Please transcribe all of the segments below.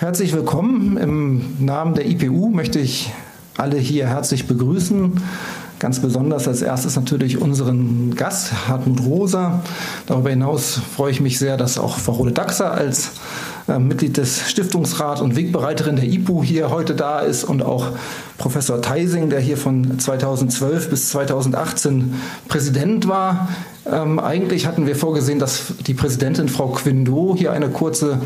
Herzlich willkommen. Im Namen der IPU möchte ich alle hier herzlich begrüßen. Ganz besonders als erstes natürlich unseren Gast, Hartmut Rosa. Darüber hinaus freue ich mich sehr, dass auch Frau Rode Daxer als Mitglied des Stiftungsrats und Wegbereiterin der IPU hier heute da ist und auch Professor Theising, der hier von 2012 bis 2018 Präsident war. Ähm, eigentlich hatten wir vorgesehen, dass die Präsidentin Frau Quindo hier eine kurze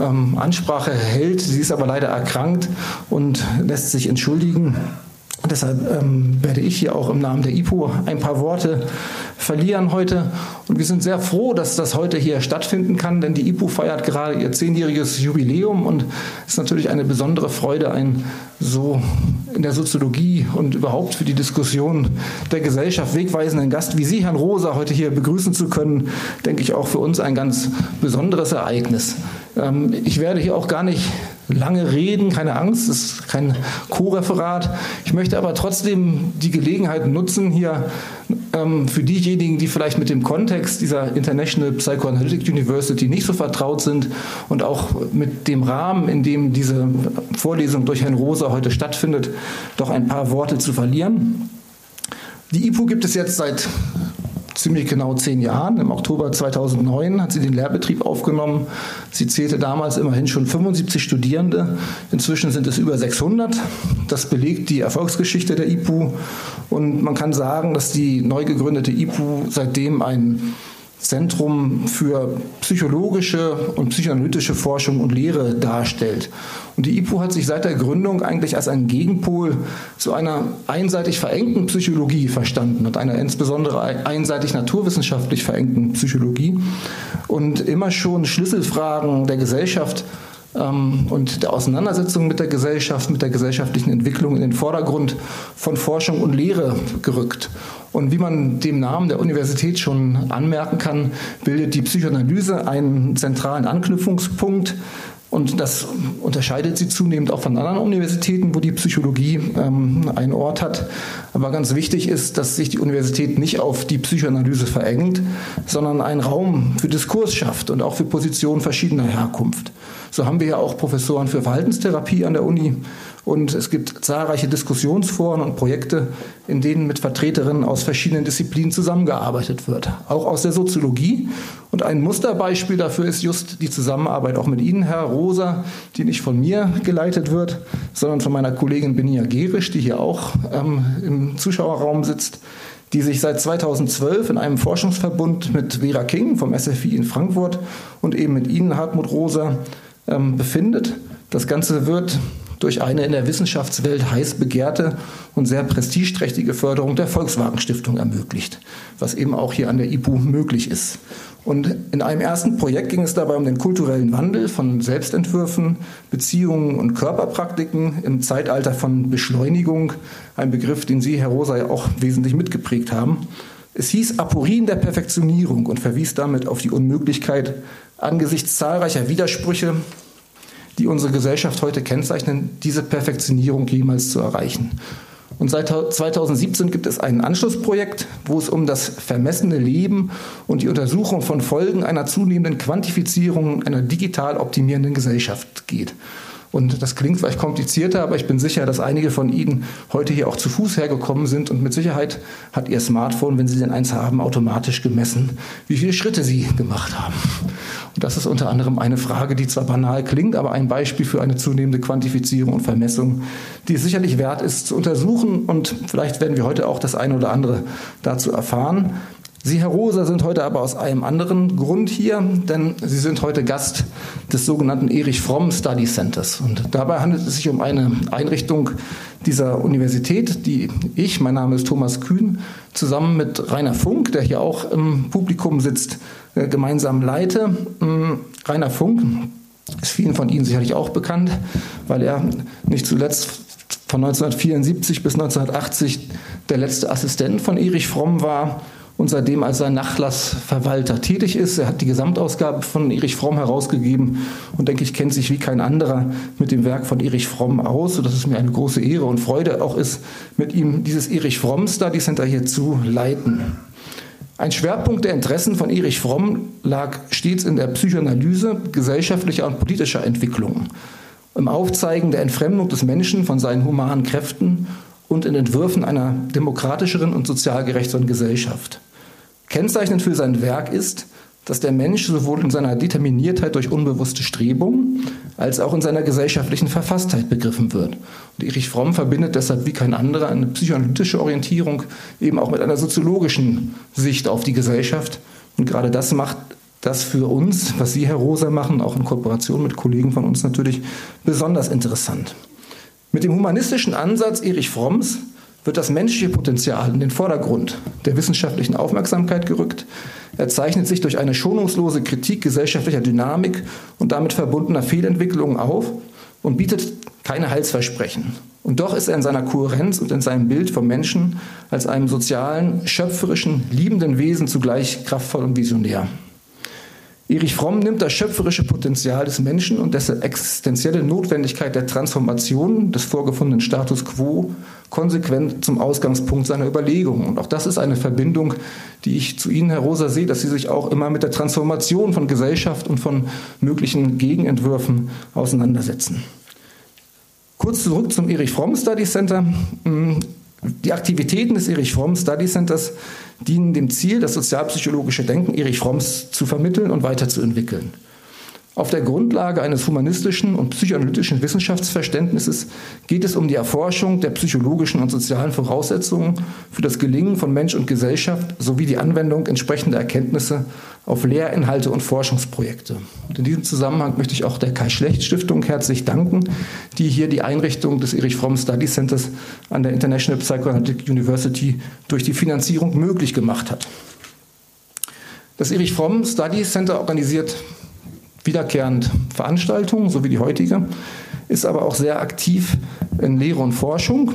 ähm, Ansprache hält. Sie ist aber leider erkrankt und lässt sich entschuldigen. Deshalb ähm, werde ich hier auch im Namen der IPO ein paar Worte verlieren heute. Und wir sind sehr froh, dass das heute hier stattfinden kann, denn die IPO feiert gerade ihr zehnjähriges Jubiläum und es ist natürlich eine besondere Freude, ein so in der Soziologie und überhaupt für die Diskussion der Gesellschaft wegweisenden Gast wie Sie, Herrn Rosa, heute hier begrüßen zu können, denke ich auch für uns ein ganz besonderes Ereignis. Ähm, ich werde hier auch gar nicht lange reden, keine Angst, es ist kein Co-Referat. Ich möchte aber trotzdem die Gelegenheit nutzen, hier ähm, für diejenigen, die vielleicht mit dem Kontext dieser International Psychoanalytic University nicht so vertraut sind und auch mit dem Rahmen, in dem diese Vorlesung durch Herrn Rosa heute stattfindet, doch ein paar Worte zu verlieren. Die IPU gibt es jetzt seit ziemlich genau zehn Jahren. Im Oktober 2009 hat sie den Lehrbetrieb aufgenommen. Sie zählte damals immerhin schon 75 Studierende. Inzwischen sind es über 600. Das belegt die Erfolgsgeschichte der IPU. Und man kann sagen, dass die neu gegründete IPU seitdem ein Zentrum für psychologische und psychoanalytische Forschung und Lehre darstellt. Und die IPU hat sich seit der Gründung eigentlich als ein Gegenpol zu einer einseitig verengten Psychologie verstanden und einer insbesondere einseitig naturwissenschaftlich verengten Psychologie und immer schon Schlüsselfragen der Gesellschaft und der Auseinandersetzung mit der Gesellschaft, mit der gesellschaftlichen Entwicklung in den Vordergrund von Forschung und Lehre gerückt. Und wie man dem Namen der Universität schon anmerken kann, bildet die Psychoanalyse einen zentralen Anknüpfungspunkt und das unterscheidet sie zunehmend auch von anderen Universitäten, wo die Psychologie ähm, einen Ort hat. Aber ganz wichtig ist, dass sich die Universität nicht auf die Psychoanalyse verengt, sondern einen Raum für Diskurs schafft und auch für Positionen verschiedener Herkunft. So haben wir ja auch Professoren für Verhaltenstherapie an der Uni und es gibt zahlreiche Diskussionsforen und Projekte, in denen mit Vertreterinnen aus verschiedenen Disziplinen zusammengearbeitet wird, auch aus der Soziologie. Und ein Musterbeispiel dafür ist just die Zusammenarbeit auch mit Ihnen, Herr Rosa, die nicht von mir geleitet wird, sondern von meiner Kollegin Benia Gerisch, die hier auch ähm, im Zuschauerraum sitzt die sich seit 2012 in einem Forschungsverbund mit Vera King vom SFI in Frankfurt und eben mit Ihnen, Hartmut Rosa, ähm, befindet. Das Ganze wird durch eine in der Wissenschaftswelt heiß begehrte und sehr prestigeträchtige Förderung der Volkswagen Stiftung ermöglicht, was eben auch hier an der IPU möglich ist. Und in einem ersten Projekt ging es dabei um den kulturellen Wandel von Selbstentwürfen, Beziehungen und Körperpraktiken im Zeitalter von Beschleunigung, ein Begriff, den Sie, Herr Rosa, ja auch wesentlich mitgeprägt haben. Es hieß Aporien der Perfektionierung und verwies damit auf die Unmöglichkeit, angesichts zahlreicher Widersprüche die unsere Gesellschaft heute kennzeichnen, diese Perfektionierung jemals zu erreichen. Und seit 2017 gibt es ein Anschlussprojekt, wo es um das vermessene Leben und die Untersuchung von Folgen einer zunehmenden Quantifizierung einer digital optimierenden Gesellschaft geht. Und das klingt vielleicht komplizierter, aber ich bin sicher, dass einige von Ihnen heute hier auch zu Fuß hergekommen sind und mit Sicherheit hat Ihr Smartphone, wenn Sie denn eins haben, automatisch gemessen, wie viele Schritte Sie gemacht haben. Und das ist unter anderem eine Frage, die zwar banal klingt, aber ein Beispiel für eine zunehmende Quantifizierung und Vermessung, die es sicherlich wert ist zu untersuchen und vielleicht werden wir heute auch das eine oder andere dazu erfahren. Sie, Herr Rosa, sind heute aber aus einem anderen Grund hier, denn Sie sind heute Gast des sogenannten Erich Fromm Study Centers. Und dabei handelt es sich um eine Einrichtung dieser Universität, die ich, mein Name ist Thomas Kühn, zusammen mit Rainer Funk, der hier auch im Publikum sitzt, äh, gemeinsam leite. Mm, Rainer Funk ist vielen von Ihnen sicherlich auch bekannt, weil er nicht zuletzt von 1974 bis 1980 der letzte Assistent von Erich Fromm war und seitdem als sein Nachlassverwalter tätig ist. Er hat die Gesamtausgabe von Erich Fromm herausgegeben und denke ich, kennt sich wie kein anderer mit dem Werk von Erich Fromm aus, sodass es mir eine große Ehre und Freude auch ist, mit ihm dieses Erich Fromm Study Center hier zu leiten. Ein Schwerpunkt der Interessen von Erich Fromm lag stets in der Psychoanalyse gesellschaftlicher und politischer Entwicklungen. im Aufzeigen der Entfremdung des Menschen von seinen humanen Kräften und in Entwürfen einer demokratischeren und sozial gerechteren Gesellschaft. Kennzeichnend für sein Werk ist, dass der Mensch sowohl in seiner Determiniertheit durch unbewusste Strebungen als auch in seiner gesellschaftlichen Verfasstheit begriffen wird. Und Erich Fromm verbindet deshalb wie kein anderer eine psychoanalytische Orientierung eben auch mit einer soziologischen Sicht auf die Gesellschaft. Und gerade das macht das für uns, was Sie, Herr Rosa, machen, auch in Kooperation mit Kollegen von uns natürlich besonders interessant. Mit dem humanistischen Ansatz Erich Fromms wird das menschliche Potenzial in den Vordergrund der wissenschaftlichen Aufmerksamkeit gerückt. Er zeichnet sich durch eine schonungslose Kritik gesellschaftlicher Dynamik und damit verbundener Fehlentwicklungen auf und bietet keine Heilsversprechen. Und doch ist er in seiner Kohärenz und in seinem Bild vom Menschen als einem sozialen, schöpferischen, liebenden Wesen zugleich kraftvoll und visionär. Erich Fromm nimmt das schöpferische Potenzial des Menschen und dessen existenzielle Notwendigkeit der Transformation des vorgefundenen Status quo konsequent zum Ausgangspunkt seiner Überlegungen. Und auch das ist eine Verbindung, die ich zu Ihnen, Herr Rosa, sehe, dass Sie sich auch immer mit der Transformation von Gesellschaft und von möglichen Gegenentwürfen auseinandersetzen. Kurz zurück zum Erich Fromm Study Center. Die Aktivitäten des Erich Fromm Study Centers dienen dem Ziel, das sozialpsychologische Denken Erich Fromms zu vermitteln und weiterzuentwickeln. Auf der Grundlage eines humanistischen und psychoanalytischen Wissenschaftsverständnisses geht es um die Erforschung der psychologischen und sozialen Voraussetzungen für das Gelingen von Mensch und Gesellschaft sowie die Anwendung entsprechender Erkenntnisse auf Lehrinhalte und Forschungsprojekte. Und in diesem Zusammenhang möchte ich auch der Kai Schlecht Stiftung herzlich danken, die hier die Einrichtung des Erich Fromm Study Centers an der International Psychoanalytic University durch die Finanzierung möglich gemacht hat. Das Erich Fromm Study Center organisiert wiederkehrend Veranstaltungen, so wie die heutige, ist aber auch sehr aktiv in Lehre und Forschung.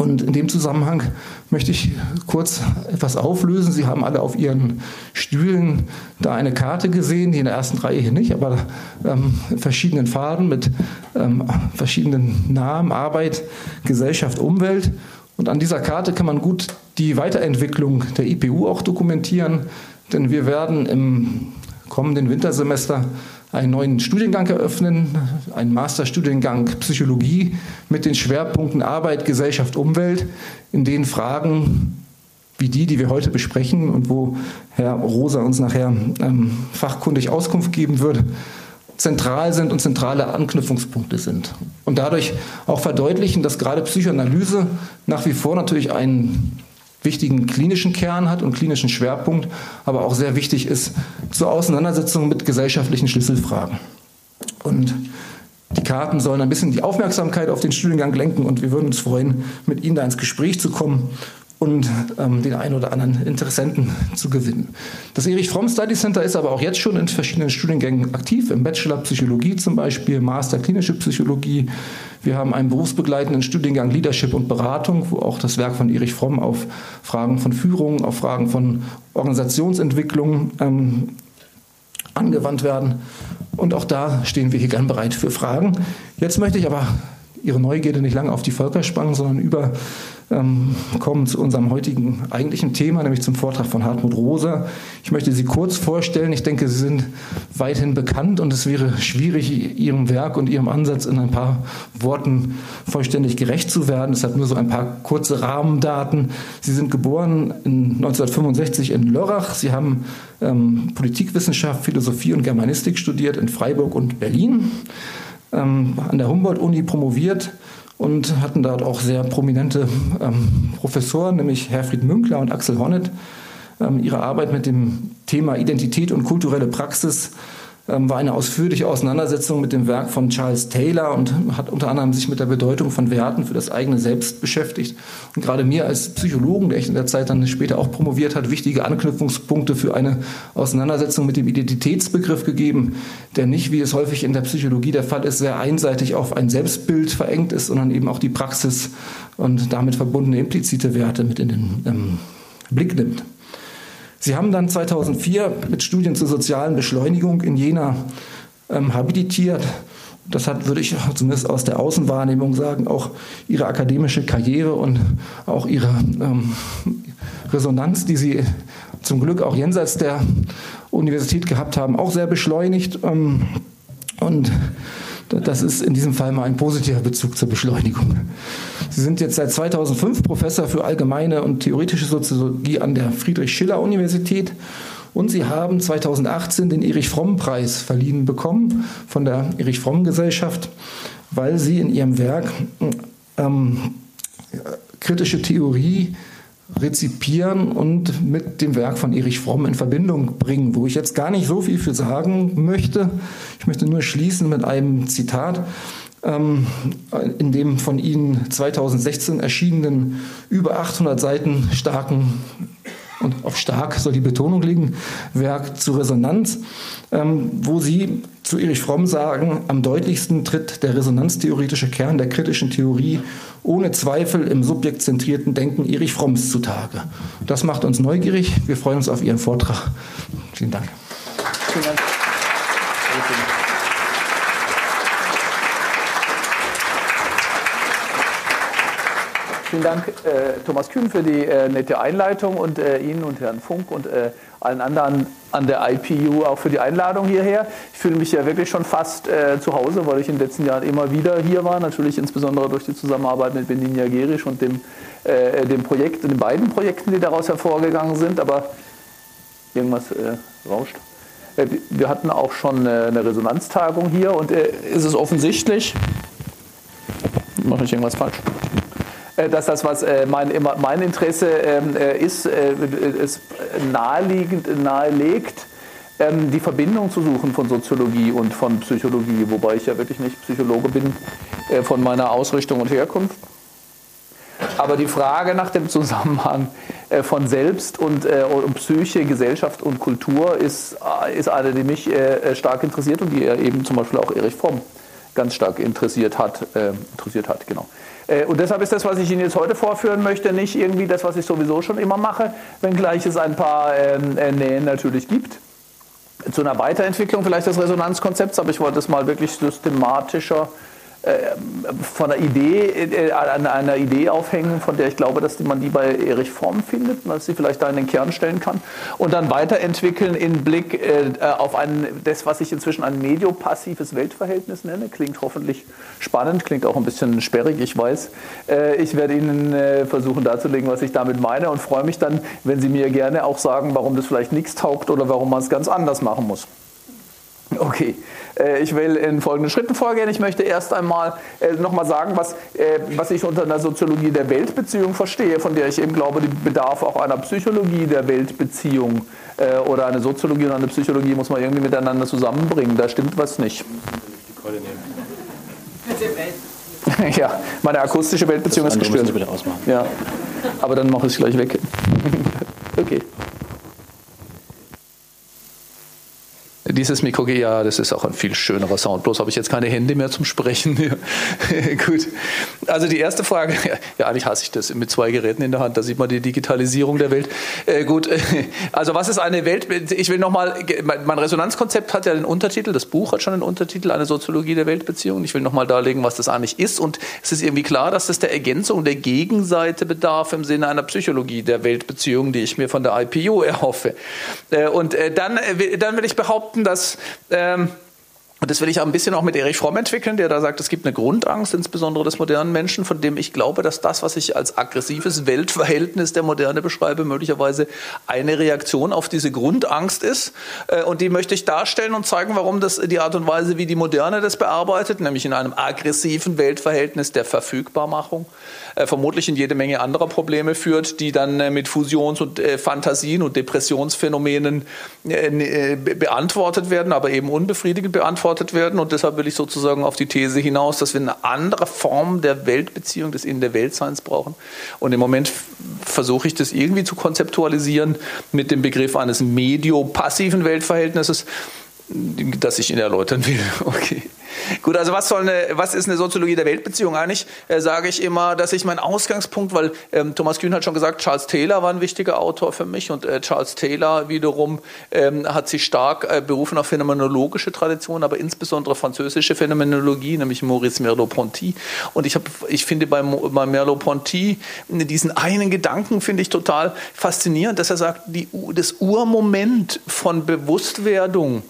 Und in dem Zusammenhang möchte ich kurz etwas auflösen. Sie haben alle auf Ihren Stühlen da eine Karte gesehen, die in der ersten Reihe hier nicht, aber ähm, in verschiedenen Farben mit ähm, verschiedenen Namen, Arbeit, Gesellschaft, Umwelt. Und an dieser Karte kann man gut die Weiterentwicklung der IPU auch dokumentieren, denn wir werden im kommenden Wintersemester einen neuen Studiengang eröffnen, einen Masterstudiengang Psychologie mit den Schwerpunkten Arbeit, Gesellschaft, Umwelt, in denen Fragen wie die, die wir heute besprechen und wo Herr Rosa uns nachher ähm, fachkundig Auskunft geben würde, zentral sind und zentrale Anknüpfungspunkte sind. Und dadurch auch verdeutlichen, dass gerade Psychoanalyse nach wie vor natürlich einen wichtigen klinischen Kern hat und klinischen Schwerpunkt, aber auch sehr wichtig ist zur Auseinandersetzung mit gesellschaftlichen Schlüsselfragen. Und die Karten sollen ein bisschen die Aufmerksamkeit auf den Studiengang lenken und wir würden uns freuen, mit Ihnen da ins Gespräch zu kommen und ähm, den einen oder anderen Interessenten zu gewinnen. Das Erich Fromm Study Center ist aber auch jetzt schon in verschiedenen Studiengängen aktiv, im Bachelor Psychologie zum Beispiel, Master Klinische Psychologie. Wir haben einen berufsbegleitenden Studiengang Leadership und Beratung, wo auch das Werk von Erich Fromm auf Fragen von Führung, auf Fragen von Organisationsentwicklung ähm, angewandt werden. Und auch da stehen wir hier gern bereit für Fragen. Jetzt möchte ich aber Ihre Neugierde nicht lange auf die Völker spannen, sondern über ähm, kommen zu unserem heutigen eigentlichen Thema, nämlich zum Vortrag von Hartmut Rosa. Ich möchte Sie kurz vorstellen. Ich denke, Sie sind weithin bekannt und es wäre schwierig, Ihrem Werk und Ihrem Ansatz in ein paar Worten vollständig gerecht zu werden. Deshalb nur so ein paar kurze Rahmendaten. Sie sind geboren in 1965 in Lörrach. Sie haben ähm, Politikwissenschaft, Philosophie und Germanistik studiert in Freiburg und Berlin. Ähm, an der Humboldt-Uni promoviert und hatten dort auch sehr prominente ähm, Professoren, nämlich Herfried Münkler und Axel Hornet. Ähm, ihre Arbeit mit dem Thema Identität und kulturelle Praxis war eine ausführliche Auseinandersetzung mit dem Werk von Charles Taylor und hat unter anderem sich mit der Bedeutung von Werten für das eigene Selbst beschäftigt. Und gerade mir als Psychologen, der ich in der Zeit dann später auch promoviert hat, wichtige Anknüpfungspunkte für eine Auseinandersetzung mit dem Identitätsbegriff gegeben, der nicht, wie es häufig in der Psychologie der Fall ist, sehr einseitig auf ein Selbstbild verengt ist, sondern eben auch die Praxis und damit verbundene implizite Werte mit in den ähm, Blick nimmt. Sie haben dann 2004 mit Studien zur sozialen Beschleunigung in Jena ähm, habilitiert. Das hat, würde ich zumindest aus der Außenwahrnehmung sagen, auch ihre akademische Karriere und auch ihre ähm, Resonanz, die sie zum Glück auch jenseits der Universität gehabt haben, auch sehr beschleunigt. Ähm, und Das ist in diesem Fall mal ein positiver Bezug zur Beschleunigung. Sie sind jetzt seit 2005 Professor für allgemeine und theoretische Soziologie an der Friedrich-Schiller-Universität und Sie haben 2018 den Erich-Fromm-Preis verliehen bekommen von der Erich-Fromm-Gesellschaft, weil Sie in Ihrem Werk ähm, kritische Theorie rezipieren und mit dem Werk von Erich Fromm in Verbindung bringen, wo ich jetzt gar nicht so viel für sagen möchte. Ich möchte nur schließen mit einem Zitat ähm, in dem von Ihnen 2016 erschienenen über 800 Seiten starken und auf stark soll die Betonung liegen, Werk zur Resonanz, ähm, wo Sie zu Erich Fromm sagen, am deutlichsten tritt der resonanztheoretische Kern der kritischen Theorie ohne Zweifel im subjektzentrierten Denken Erich Fromms zutage. Das macht uns neugierig. Wir freuen uns auf Ihren Vortrag. Vielen Dank. Vielen Dank. Vielen Dank, äh, Thomas Kühn, für die äh, nette Einleitung und äh, Ihnen und Herrn Funk und äh, allen anderen an der IPU auch für die Einladung hierher. Ich fühle mich ja wirklich schon fast äh, zu Hause, weil ich in den letzten Jahren immer wieder hier war. Natürlich insbesondere durch die Zusammenarbeit mit Beninia Gerisch und dem, äh, dem Projekt, den beiden Projekten, die daraus hervorgegangen sind. Aber irgendwas rauscht. Wir hatten auch schon eine Resonanztagung hier und ist es offensichtlich, mache ich irgendwas falsch? Äh, dass das, was äh, mein, mein Interesse ähm, äh, ist, es naheliegend, nahelegt, ähm, die Verbindung zu suchen von Soziologie und von Psychologie, wobei ich ja wirklich nicht Psychologe bin von meiner Ausrichtung und Herkunft. Aber die Frage nach dem Zusammenhang von Selbst und, Psyche, Gesellschaft und Kultur ist, ist eine, die mich stark interessiert und die eben zum Beispiel auch Erich Fromm ganz stark interessiert hat. interessiert hat genau. Äh, und deshalb ist das, was ich Ihnen jetzt heute vorführen möchte, nicht irgendwie das, was ich sowieso schon immer mache, wenngleich es ein paar ähm, äh, Nähen natürlich gibt. Zu einer Weiterentwicklung vielleicht des Resonanzkonzepts, aber ich wollte es mal wirklich systematischer von einer Idee, äh, an einer Idee aufhängen, von der ich glaube, dass man die bei Erich Fromm findet, dass sie vielleicht da in den Kern stellen kann und dann weiterentwickeln in Blick äh, auf ein, das, was ich inzwischen ein mediopassives Weltverhältnis nenne. Klingt hoffentlich spannend, klingt auch ein bisschen sperrig, ich weiß. Ich werde Ihnen versuchen darzulegen, was ich damit meine und freue mich dann, wenn Sie mir gerne auch sagen, warum das vielleicht nichts taugt oder warum man es ganz anders machen muss. Okay, äh, ich will in folgenden Schritten vorgehen. Ich möchte erst einmal äh, nochmal sagen, was, äh, was ich unter einer Soziologie der Weltbeziehung verstehe, von der ich eben glaube, die bedarf auch einer Psychologie der Weltbeziehung oder eine Soziologie und eine Psychologie muss man irgendwie miteinander zusammenbringen. Da stimmt was nicht. Ja, meine akustische Weltbeziehung ist gestört. Ja, aber dann mache ich es gleich weg. okay. Dieses Mikro, ja, das ist auch ein viel schönerer Sound. Bloß habe ich jetzt keine Hände mehr zum Sprechen. Gut. Also die erste Frage, ja, eigentlich hasse ich das mit zwei Geräten in der Hand. Da sieht man die Digitalisierung der Welt. Äh, gut, also was ist eine Welt? Ich will nochmal, mein Resonanzkonzept hat ja den Untertitel, das Buch hat schon den Untertitel, eine Soziologie der Weltbeziehungen. Ich will nochmal darlegen, was das eigentlich ist. Und es ist irgendwie klar, dass das der Ergänzung der Gegenseite bedarf im Sinne einer Psychologie der Weltbeziehungen, die ich mir von der IPU erhoffe. Äh, und äh, dann, dann will ich behaupten, behaupten, dass ähm, und das will ich auch ein bisschen auch mit Erich Fromm entwickeln, der da sagt, es gibt eine Grundangst, insbesondere des modernen Menschen, von dem ich glaube, dass das, was ich als aggressives Weltverhältnis der Moderne beschreibe, möglicherweise eine Reaktion auf diese Grundangst ist. Äh, und die möchte ich darstellen und zeigen, warum das die Art und Weise, wie die Moderne das bearbeitet, nämlich in einem aggressiven Weltverhältnis der Verfügbarmachung, äh, vermutlich in jede Menge anderer Probleme führt, die dann äh, mit Fusions- und Fantasien und Depressionsphänomenen beantwortet werden, aber eben unbefriedigend beantwortet werden. Und deshalb will ich sozusagen auf die These hinaus, dass wir eine andere Form der Weltbeziehung, des In der Weltseins brauchen. Und im Moment versuche ich das irgendwie zu konzeptualisieren mit dem Begriff eines medio-passiven Weltverhältnisses, das ich Ihnen erläutern will. Okay. Gut, also was, soll eine, was ist eine Soziologie der Weltbeziehung eigentlich? Äh, sage ich immer, dass ich mein Ausgangspunkt, weil ähm, Thomas Kühn hat schon gesagt, Charles Taylor war ein wichtiger Autor für mich und äh, Charles Taylor wiederum ähm, hat sich stark äh, berufen auf phänomenologische Traditionen, aber insbesondere französische Phänomenologie, nämlich Maurice Merleau-Ponty. Und ich, hab, ich finde bei, bei Merleau-Ponty diesen einen Gedanken finde ich total faszinierend, dass er sagt, die, das Urmoment von Bewusstwerdung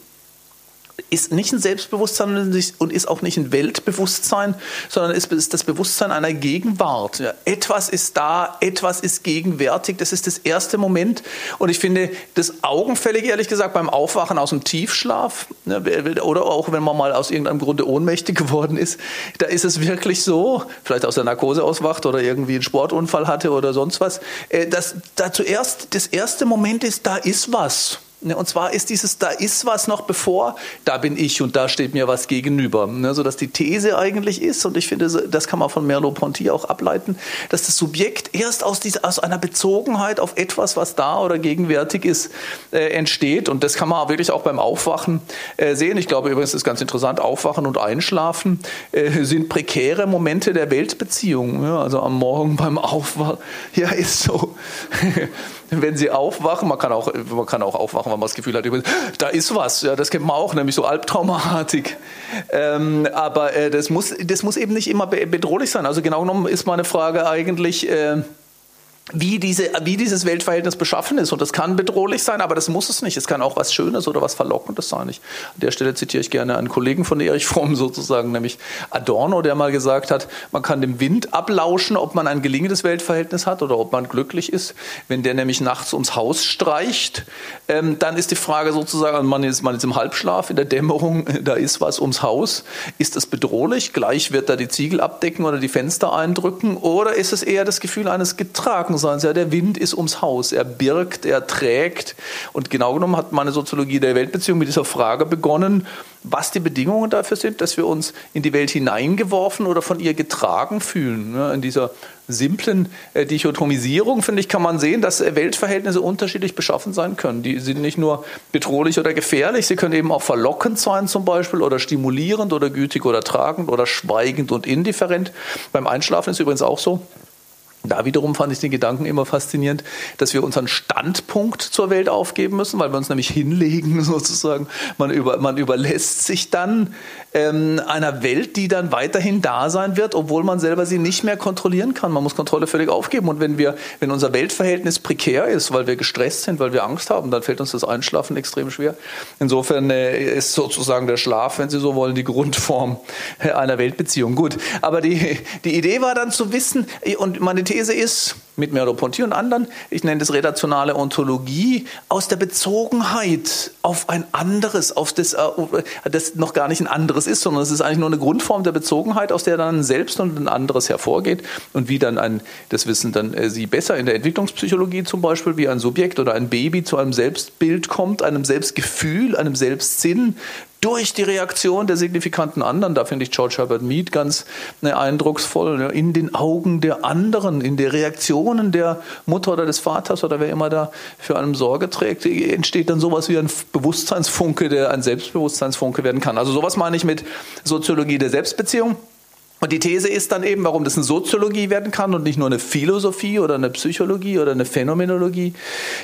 ist nicht ein Selbstbewusstsein und ist auch nicht ein Weltbewusstsein, sondern ist das Bewusstsein einer Gegenwart. Ja, etwas ist da, etwas ist gegenwärtig. Das ist das erste Moment. Und ich finde das augenfällig, ehrlich gesagt, beim Aufwachen aus dem Tiefschlaf ja, oder auch wenn man mal aus irgendeinem Grunde ohnmächtig geworden ist, da ist es wirklich so, vielleicht aus der Narkose auswacht oder irgendwie einen Sportunfall hatte oder sonst was, äh, dass da zuerst das erste Moment ist, da ist was. Ne, und zwar ist dieses, da ist was noch bevor, da bin ich und da steht mir was gegenüber. Ne, sodass die These eigentlich ist, und ich finde, das kann man von Merleau-Ponty auch ableiten, dass das Subjekt erst aus, dieser, aus einer Bezogenheit auf etwas, was da oder gegenwärtig ist, äh, entsteht. Und das kann man wirklich auch beim Aufwachen äh, sehen. Ich glaube übrigens, das ist ganz interessant, Aufwachen und Einschlafen äh, sind prekäre Momente der Weltbeziehung. Also am Morgen beim Aufwachen, ja, ist so. wenn sie aufwachen, man kann auch, man kann auch aufwachen, wenn man das Gefühl hat, da ist was, ja, das kennt man auch, nämlich so Albtraumatik. Ähm, aber äh, das, muss, das muss eben nicht immer bedrohlich sein. Also genau genommen ist meine Frage eigentlich, äh, wie, diese, wie dieses Weltverhältnis beschaffen ist. Und das kann bedrohlich sein, aber das muss es nicht. Es kann auch was Schönes oder was Verlockendes sein. Ich, an der Stelle zitiere ich gerne einen Kollegen von Erich Fromm sozusagen, nämlich Adorno, der mal gesagt hat, man kann dem Wind ablauschen, ob man ein gelingendes Weltverhältnis hat oder ob man glücklich ist. Wenn der nämlich nachts ums Haus streicht, ähm, dann ist die Frage sozusagen, man ist, man ist im Halbschlaf, in der Dämmerung, da ist was ums Haus. Ist das bedrohlich? Gleich wird er die Ziegel abdecken oder die Fenster eindrücken? Oder ist es eher das Gefühl eines getragen sondern ja, der Wind ist ums Haus. Er birgt, er trägt. Und genau genommen hat meine Soziologie der Weltbeziehung mit dieser Frage begonnen, was die Bedingungen dafür sind, dass wir uns in die Welt hineingeworfen oder von ihr getragen fühlen. In dieser simplen äh, Dichotomisierung, finde ich, kann man sehen, dass äh, Weltverhältnisse unterschiedlich beschaffen sein können. Die sind nicht nur bedrohlich oder gefährlich, sie können eben auch verlockend sein zum Beispiel oder stimulierend oder gütig oder tragend oder schweigend und indifferent. Beim Einschlafen ist es übrigens auch so. Da wiederum fand ich den Gedanken immer faszinierend, dass wir unseren Standpunkt zur Welt aufgeben müssen, weil wir uns nämlich hinlegen sozusagen. Man, über, man überlässt sich dann ähm, einer Welt, die dann weiterhin da sein wird, obwohl man selber sie nicht mehr kontrollieren kann. Man muss Kontrolle völlig aufgeben. Und wenn wir, wenn unser Weltverhältnis prekär ist, weil wir gestresst sind, weil wir Angst haben, dann fällt uns das Einschlafen extrem schwer. Insofern äh, ist sozusagen der Schlaf, wenn Sie so wollen, die Grundform einer Weltbeziehung. Gut, aber die, die Idee war dann zu wissen, und meine These ist, mit Merleau-Ponty und anderen, ich nenne das relationale Ontologie, aus der Bezogenheit auf ein anderes, auf das, äh, das noch gar nicht ein anderes ist, sondern es ist eigentlich nur eine Grundform der Bezogenheit, aus der dann ein Selbst und ein anderes hervorgeht und wie dann ein, das wissen dann äh, Sie besser in der Entwicklungspsychologie zum Beispiel, wie ein Subjekt oder ein Baby zu einem Selbstbild kommt, einem Selbstgefühl, einem Selbstsinn, durch die Reaktion der signifikanten anderen. Da finde ich George Herbert Mead ganz ne, eindrucksvoll. In den Augen der anderen, in der Reaktionen der Mutter oder des Vaters oder wer immer da für einen Sorge trägt, entsteht dann sowas wie ein Bewusstseinsfunke, der ein Selbstbewusstseinsfunke werden kann. Also sowas meine ich mit Soziologie der Selbstbeziehung. Und die These ist dann eben, warum das eine Soziologie werden kann und nicht nur eine Philosophie oder eine Psychologie oder eine Phänomenologie,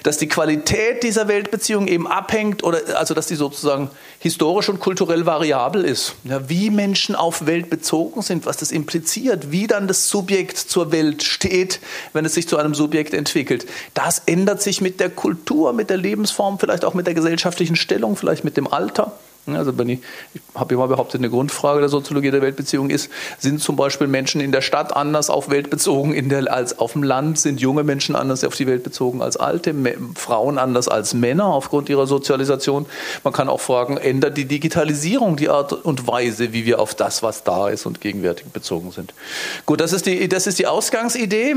dass die Qualität dieser Weltbeziehung eben abhängt oder also dass die sozusagen historisch und kulturell variabel ist. Ja, wie Menschen auf Welt bezogen sind, was das impliziert, wie dann das Subjekt zur Welt steht, wenn es sich zu einem Subjekt entwickelt. Das ändert sich mit der Kultur, mit der Lebensform, vielleicht auch mit der gesellschaftlichen Stellung, vielleicht mit dem Alter. Also wenn ich, ich habe immer behauptet, eine Grundfrage der Soziologie der Weltbeziehung ist, sind zum Beispiel Menschen in der Stadt anders auf Welt bezogen in der, als auf dem Land? Sind junge Menschen anders auf die Welt bezogen als alte? Frauen anders als Männer aufgrund ihrer Sozialisation? Man kann auch fragen, ändert die Digitalisierung die Art und Weise, wie wir auf das, was da ist und gegenwärtig bezogen sind? Gut, das ist die, das ist die Ausgangsidee.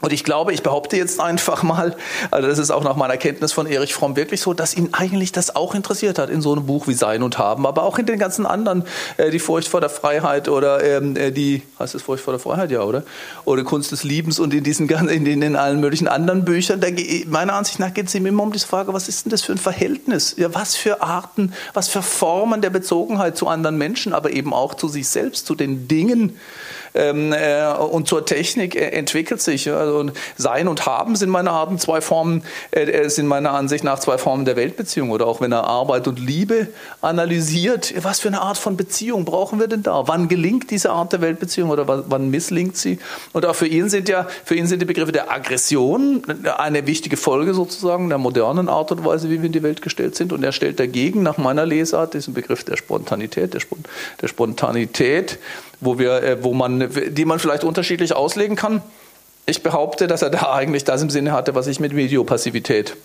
Und ich glaube, ich behaupte jetzt einfach mal, also das ist auch nach meiner Kenntnis von Erich Fromm wirklich so, dass ihn eigentlich das auch interessiert hat in so einem Buch wie Sein und Haben, aber auch in den ganzen anderen, äh, die Furcht vor der Freiheit oder ähm, äh, die, heißt es Furcht vor der Freiheit, ja, oder? Oder Kunst des Liebens und in diesen in, den, in allen möglichen anderen Büchern. Da, meiner Ansicht nach geht es ihm immer um die Frage, was ist denn das für ein Verhältnis? Ja, was für Arten, was für Formen der Bezogenheit zu anderen Menschen, aber eben auch zu sich selbst, zu den Dingen, ähm, äh, und zur Technik äh, entwickelt sich. Also und Sein und Haben sind meiner Arten zwei Formen, äh, sind meiner Ansicht nach zwei Formen der Weltbeziehung. Oder auch wenn er Arbeit und Liebe analysiert, was für eine Art von Beziehung brauchen wir denn da? Wann gelingt diese Art der Weltbeziehung oder wann misslingt sie? Und auch für ihn sind ja, für ihn sind die Begriffe der Aggression eine wichtige Folge sozusagen der modernen Art und Weise, wie wir in die Welt gestellt sind. Und er stellt dagegen, nach meiner Lesart, diesen Begriff der Spontanität, der, Spont der Spontanität, wo wir, äh, wo man, die man vielleicht unterschiedlich auslegen kann. Ich behaupte, dass er da eigentlich das im Sinne hatte, was ich mit Mediopassivität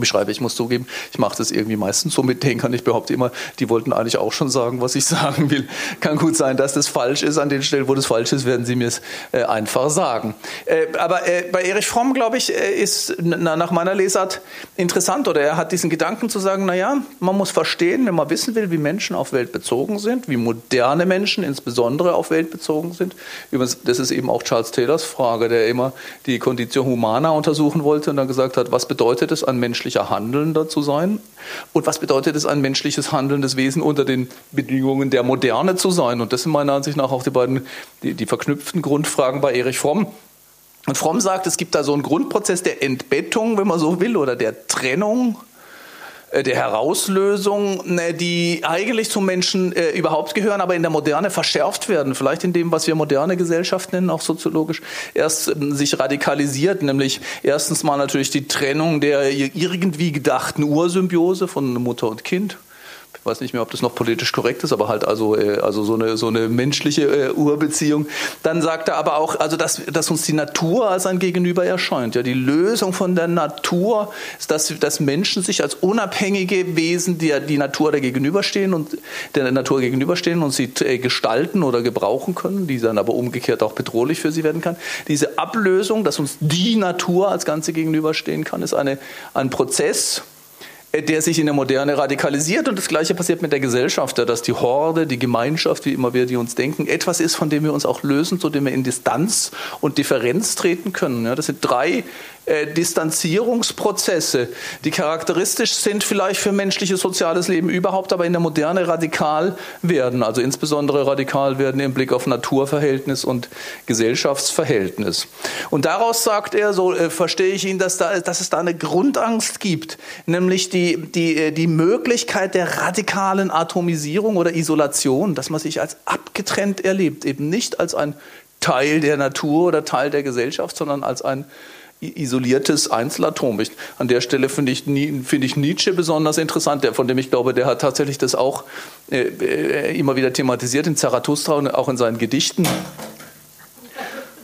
beschreibe. Ich muss zugeben, ich mache das irgendwie meistens so mit Denkern. Ich behaupte immer, die wollten eigentlich auch schon sagen, was ich sagen will. Kann gut sein, dass das falsch ist. An den Stellen, wo das falsch ist, werden sie mir es äh, einfach sagen. Äh, aber äh, bei Erich Fromm, glaube ich, äh, ist na, nach meiner Lesart interessant oder er hat diesen Gedanken zu sagen, naja, man muss verstehen, wenn man wissen will, wie Menschen auf Welt bezogen sind, wie moderne Menschen insbesondere auf Welt bezogen sind. Übrigens, das ist eben auch Charles Taylors Frage, der immer die Condition Humana untersuchen wollte und dann gesagt hat, was bedeutet es an Menschen menschlicher Handelnder zu sein? Und was bedeutet es, ein menschliches handelndes Wesen unter den Bedingungen der Moderne zu sein? Und das sind meiner Ansicht nach auch die beiden, die, die verknüpften Grundfragen bei Erich Fromm. Und Fromm sagt, es gibt da so einen Grundprozess der Entbettung, wenn man so will, oder der Trennung der Herauslösung, ne, die eigentlich zum Menschen äh, überhaupt gehören, aber in der Moderne verschärft werden. Vielleicht in dem, was wir moderne Gesellschaft nennen, auch soziologisch, erst ähm, sich radikalisiert. Nämlich erstens mal natürlich die Trennung der irgendwie gedachten Ursymbiose von Mutter und Kind weiß nicht mehr, ob das noch politisch korrekt ist, aber halt also, äh, also so, eine, so eine menschliche äh, Urbeziehung. Dann sagt er aber auch, also dass, dass uns die Natur als ein Gegenüber erscheint. Ja, die Lösung von der Natur ist, dass, dass Menschen sich als unabhängige Wesen die, die Natur der gegenüberstehen und der Natur gegenüberstehen und sie äh, gestalten oder gebrauchen können, die dann aber umgekehrt auch bedrohlich für sie werden kann. Diese Ablösung, dass uns die Natur als Ganze gegenüberstehen kann, ist eine, ein Prozess, der sich in der Moderne radikalisiert. Und das Gleiche passiert mit der Gesellschaft, dass die Horde, die Gemeinschaft, wie immer wir die uns denken, etwas ist, von dem wir uns auch lösen, zu dem wir in Distanz und Differenz treten können. das sind drei äh, Distanzierungsprozesse, die charakteristisch sind vielleicht für menschliches soziales Leben überhaupt, aber in der Moderne radikal werden. Also insbesondere radikal werden im Blick auf Naturverhältnis und Gesellschaftsverhältnis. Und daraus sagt er, so äh, verstehe ich ihn, dass, da, dass es da eine Grundangst gibt, nämlich die, die, äh, die Möglichkeit der radikalen Atomisierung oder Isolation, dass man sich als abgetrennt erlebt, eben nicht als ein Teil der Natur oder Teil der Gesellschaft, sondern als ein isoliertes Einzelatom. Ich, an der Stelle finde ich, find ich Nietzsche besonders interessant, der, von dem ich glaube, der hat tatsächlich das auch äh, äh, immer wieder thematisiert in Zarathustra und auch in seinen Gedichten.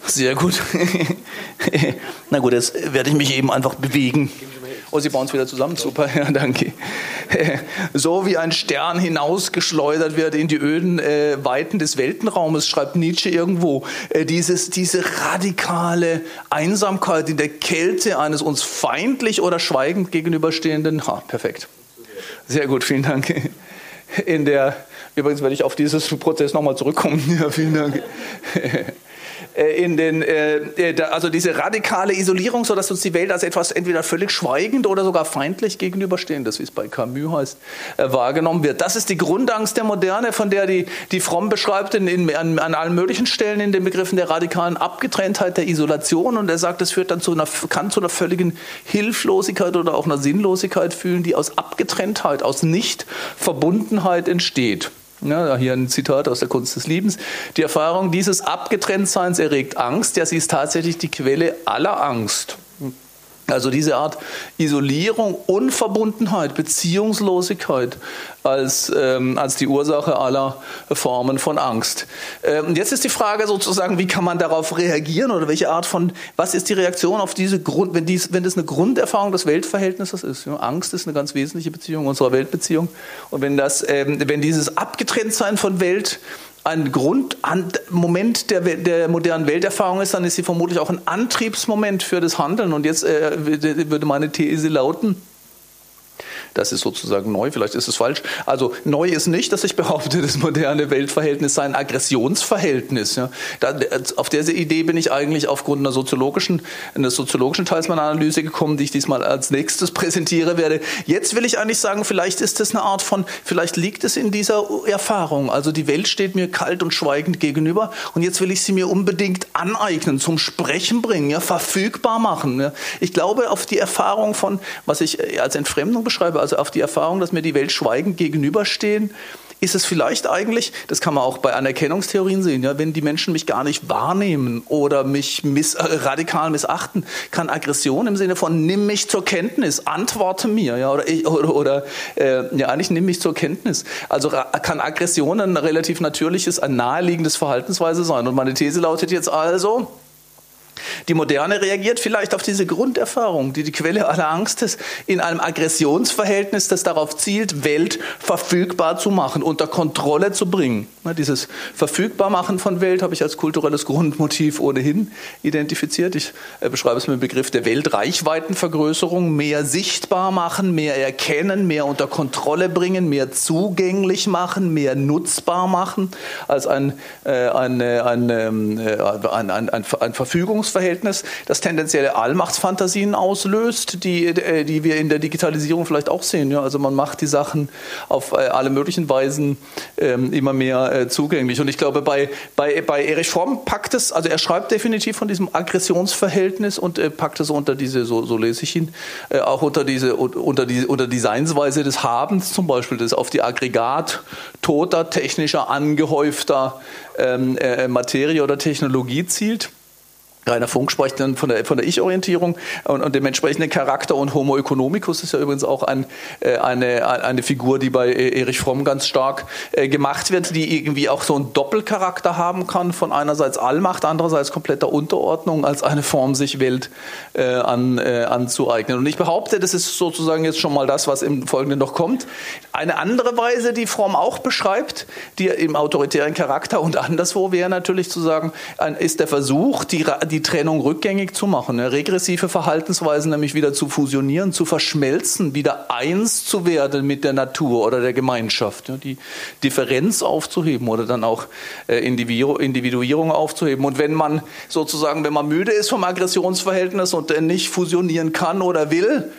Sehr gut. Na gut, jetzt werde ich mich eben einfach bewegen. Oh, Sie bauen es wieder zusammen. Super, ja, danke. So wie ein Stern hinausgeschleudert wird in die öden äh, Weiten des Weltenraumes, schreibt Nietzsche irgendwo. Äh, dieses, diese radikale Einsamkeit in der Kälte eines uns feindlich oder schweigend gegenüberstehenden. Ha, perfekt. Sehr gut, vielen Dank. In der, übrigens werde ich auf dieses Prozess nochmal zurückkommen. Ja, vielen Dank. Äh, in den, äh, äh also diese radikale Isolierung, so dass uns die Welt als etwas entweder völlig schweigend oder sogar feindlich gegenüberstehen, das wie es bei Camus heißt, wahrgenommen wird. Das ist die Grundangst der Moderne, von der die, die Fromm beschreibt in, in, an, an allen möglichen Stellen in den Begriffen der radikalen Abgetrenntheit, der Isolation. Und er sagt, es führt dann zu einer, kann zu einer völligen Hilflosigkeit oder auch einer Sinnlosigkeit fühlen, die aus Abgetrenntheit, aus Nichtverbundenheit entsteht. Ja, hier ein Zitat aus der Kunst des Liebens. Die Erfahrung dieses Abgetrenntseins erregt Angst. Ja, sie ist tatsächlich die Quelle aller Angst. Also diese Art Isolierung, Unverbundenheit, Beziehungslosigkeit als, ähm, als die Ursache aller Formen von Angst. Ähm, und jetzt ist die Frage sozusagen, wie kann man darauf reagieren oder welche Art von, was ist die Reaktion auf diese Grund, wenn, dies, wenn das eine Grunderfahrung des Weltverhältnisses ist. Ja, Angst ist eine ganz wesentliche Beziehung unserer Weltbeziehung. Und wenn, das, ähm, wenn dieses Abgetrenntsein von Welt ein Grundmoment der, der, modernen Welterfahrung ist, dann ist sie vermutlich auch ein Antriebsmoment für das Handeln. Und jetzt äh, würde meine These lauten, das ist sozusagen neu, vielleicht ist es falsch. Also neu ist nicht, dass ich behaupte, das moderne Weltverhältnis sei ein Aggressionsverhältnis. Ja. Da, auf diese Idee bin ich eigentlich aufgrund einer soziologischen, eines soziologischen Teils meiner Analyse gekommen, die ich diesmal als nächstes präsentiere werde. Jetzt will ich eigentlich sagen, vielleicht ist das eine Art von, vielleicht liegt es in dieser Erfahrung. Also die Welt steht mir kalt und schweigend gegenüber und jetzt will ich sie mir unbedingt aneignen, zum Sprechen bringen, ja, verfügbar machen. Ja. Ich glaube auf die Erfahrung von, was ich äh, als Entfremdung beschreibe, also auf die Erfahrung, dass mir die Welt schweigend gegenüberstehen, ist es vielleicht eigentlich, das kann man auch bei Anerkennungstheorien sehen, ja, wenn die Menschen mich gar nicht wahrnehmen oder mich miss, äh, radikal missachten, kann Aggression im Sinne von nimm mich zur Kenntnis, antworte mir, ja, oder, ich, oder, oder äh, ja, eigentlich nimm mich zur Kenntnis. Also kann Aggression ein relativ natürliches, ein naheliegendes Verhaltensweise sein. Und meine These lautet jetzt also, die Moderne reagiert vielleicht auf diese Grunderfahrung, die die Quelle aller Angst ist, in einem Aggressionsverhältnis, das darauf zielt, Welt verfügbar zu machen, unter Kontrolle zu bringen. Dieses Verfügbarmachen von Welt habe ich als kulturelles Grundmotiv ohnehin identifiziert. Ich äh, beschreibe es mit dem Begriff der Weltreichweitenvergrößerung. Mehr sichtbar machen, mehr erkennen, mehr unter Kontrolle bringen, mehr zugänglich machen, mehr nutzbar machen als ein, äh, ein, ähm, äh, ein, ein, ein, ein Verfügungsverhältnis, das tendenzielle Allmachtsfantasien auslöst, die, die wir in der Digitalisierung vielleicht auch sehen. Also man macht die Sachen auf alle möglichen Weisen ähm, immer mehr äh, zugänglich. Und ich glaube, bei, bei, bei Erich Fromm packt es, also er schreibt definitiv von diesem Aggressionsverhältnis und äh, packt es unter diese, so, so lese ich ihn, äh, auch unter diese, unter die, unter die Seinsweise des Habens zum Beispiel, das auf die Aggregat toter, technischer, angehäufter ähm, äh, Materie oder Technologie zielt. Rainer Funk spricht dann von der, von der Ich-Orientierung und, und, dem entsprechenden Charakter und Homo economicus ist ja übrigens auch ein, äh, eine, eine Figur, die bei Erich Fromm ganz stark äh, gemacht wird, die irgendwie auch so einen Doppelcharakter haben kann, von einerseits Allmacht, andererseits kompletter Unterordnung als eine Form, sich Welt äh, an, äh, anzueignen. Und ich behaupte, das ist sozusagen jetzt schon mal das, was im Folgenden noch kommt. Eine andere Weise, die Fromm auch beschreibt, die im autoritären Charakter und anderswo wäre natürlich zu sagen, ist der Versuch, die Trennung rückgängig zu machen, ne? regressive Verhaltensweisen nämlich wieder zu fusionieren, zu verschmelzen, wieder eins zu werden mit der Natur oder der Gemeinschaft, ja? die Differenz aufzuheben oder dann auch äh, Individuierung aufzuheben. Und wenn man sozusagen, wenn man müde ist vom Aggressionsverhältnis und nicht fusionieren kann oder will,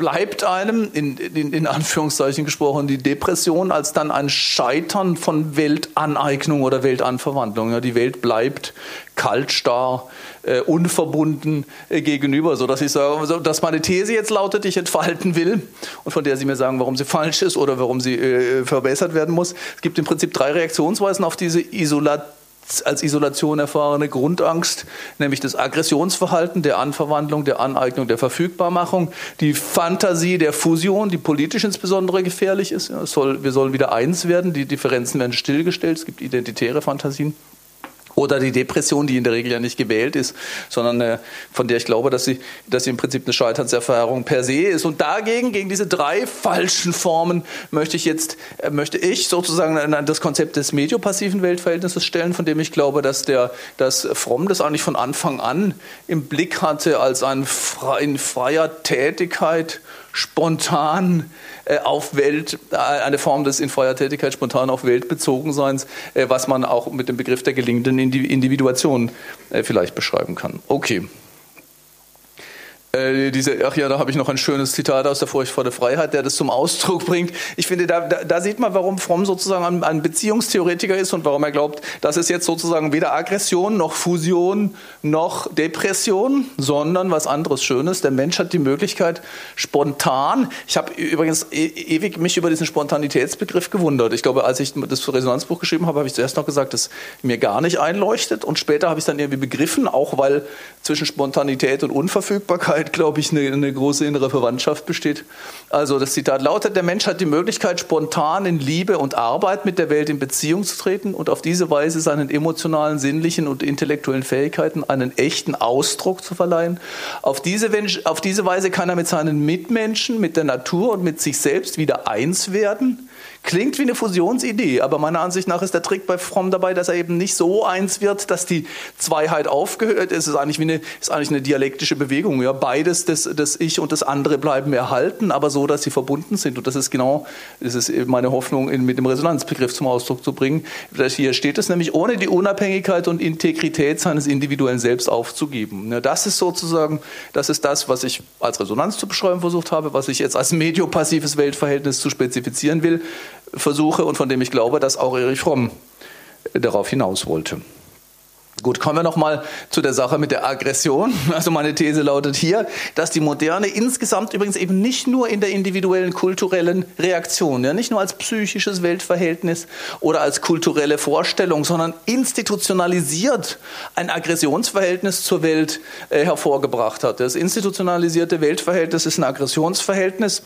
bleibt einem, in, in, in, Anführungszeichen gesprochen, die Depression als dann ein Scheitern von Weltaneignung oder Weltanverwandlung. Ja, die Welt bleibt kalt, starr, äh, unverbunden äh, gegenüber, sodass ich sage, dass meine These jetzt lautet, ich entfalten will und von der Sie mir sagen, warum sie falsch ist oder warum sie äh, verbessert werden muss. Es gibt im Prinzip drei Reaktionsweisen auf diese Isolation als Isolation erfahrene Grundangst, nämlich das Aggressionsverhalten, der Anverwandlung, der Aneignung, der Verfügbarmachung, die Fantasie der Fusion, die politisch insbesondere gefährlich ist. Ja, soll, wir sollen wieder eins werden, die Differenzen werden stillgestellt, es gibt identitäre Fantasien. Oder die Depression, die in der Regel ja nicht gewählt ist, sondern äh, von der ich glaube, dass sie, dass sie im Prinzip eine Scheiterserfahrung per se ist. Und dagegen, gegen diese drei falschen Formen, möchte ich jetzt, äh, möchte ich sozusagen das Konzept des mediopassiven Weltverhältnisses stellen, von dem ich glaube, dass der, dass Fromm das eigentlich von Anfang an im Blick hatte als ein in freier Tätigkeit spontan äh, auf Welt, äh, eine Form des in freier Tätigkeit spontan auf Welt bezogen Seins, äh, was man auch mit dem Begriff der gelingenden Individuation vielleicht beschreiben kann. Okay. Äh, diese, ach ja, da habe ich noch ein schönes Zitat aus der Furcht vor der Freiheit, der das zum Ausdruck bringt. Ich finde, da, da, da sieht man, warum Fromm sozusagen ein, Beziehungstheoretiker ist und warum er glaubt, dass es jetzt sozusagen weder Aggression noch Fusion noch Depression, sondern was anderes Schönes. Der Mensch hat die Möglichkeit, spontan, ich habe übrigens e ewig mich über diesen Spontanitätsbegriff gewundert. Ich glaube, als ich das Resonanzbuch geschrieben habe, habe ich zuerst noch gesagt, dass mir gar nicht einleuchtet und später habe ich es dann irgendwie begriffen, auch weil zwischen Spontanität und Unverfügbarkeit Möglichkeit, glaube ich, eine, eine, große innere Verwandtschaft besteht. Also das Zitat lautet, der Mensch hat die Möglichkeit, spontan in Liebe und Arbeit mit der Welt in Beziehung zu treten und auf diese Weise seinen emotionalen, sinnlichen und intellektuellen Fähigkeiten einen echten Ausdruck zu verleihen. Auf diese, auf diese Weise kann er mit seinen Mitmenschen, mit der Natur und mit sich selbst wieder eins werden Klingt wie eine Fusionsidee, aber meiner Ansicht nach ist der Trick bei Fromm dabei, dass er eben nicht so eins wird, dass die Zweiheit aufgehört ist. Es ist eigentlich, wie eine, ist eigentlich eine dialektische Bewegung. Ja, beides, das, das Ich und das andere bleiben erhalten, aber so, dass sie verbunden sind. Und das ist genau, das ist meine Hoffnung, in, mit dem Resonanzbegriff zum Ausdruck zu bringen. Hier steht es nämlich, ohne die Unabhängigkeit und Integrität seines individuellen Selbst aufzugeben. Ja, das ist sozusagen, das ist das, was ich als Resonanz zu beschreiben versucht habe, was ich jetzt als mediopassives Weltverhältnis zu spezifizieren will versuche und von dem ich glaube, dass auch Erich Fromm darauf hinaus wollte. Gut, kommen wir nochmal zu der Sache mit der Aggression. Also meine These lautet hier, dass die Moderne insgesamt übrigens eben nicht nur in der individuellen kulturellen Reaktion, ja, nicht nur als psychisches Weltverhältnis oder als kulturelle Vorstellung, sondern institutionalisiert ein Aggressionsverhältnis zur Welt äh, hervorgebracht hat. Das institutionalisierte Weltverhältnis ist ein Aggressionsverhältnis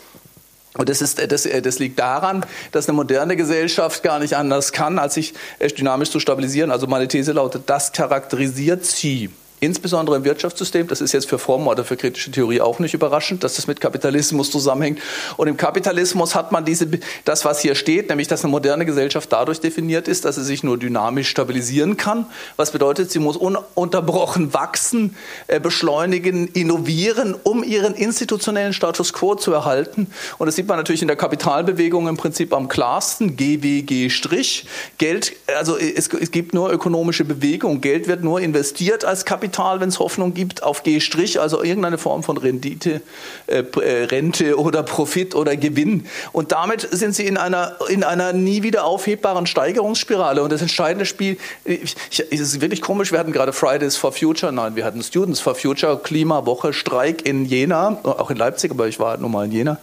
und das, ist, das, das liegt daran, dass eine moderne Gesellschaft gar nicht anders kann, als sich dynamisch zu stabilisieren. Also meine These lautet, das charakterisiert sie insbesondere im Wirtschaftssystem, das ist jetzt für Fromm oder für kritische Theorie auch nicht überraschend, dass das mit Kapitalismus zusammenhängt. Und im Kapitalismus hat man diese, das, was hier steht, nämlich, dass eine moderne Gesellschaft dadurch definiert ist, dass sie sich nur dynamisch stabilisieren kann. Was bedeutet, sie muss ununterbrochen wachsen, äh, beschleunigen, innovieren, um ihren institutionellen Status quo zu erhalten. Und das sieht man natürlich in der Kapitalbewegung im Prinzip am klarsten, GWG Strich. Geld, also es, es gibt nur ökonomische Bewegung. Geld wird nur investiert als Kapital Kapital, wenn es Hoffnung gibt, auf G', also irgendeine Form von Rendite, äh, äh, Rente oder Profit oder Gewinn. Und damit sind sie in einer, in einer nie wieder aufhebbaren Steigerungsspirale. Und das entscheidende Spiel, ich, ich, es ist wirklich komisch, wir hatten gerade Fridays for Future, nein, wir hatten Students for Future, Klimawoche, Streik in Jena, auch in Leipzig, aber ich war halt nur mal in Jena.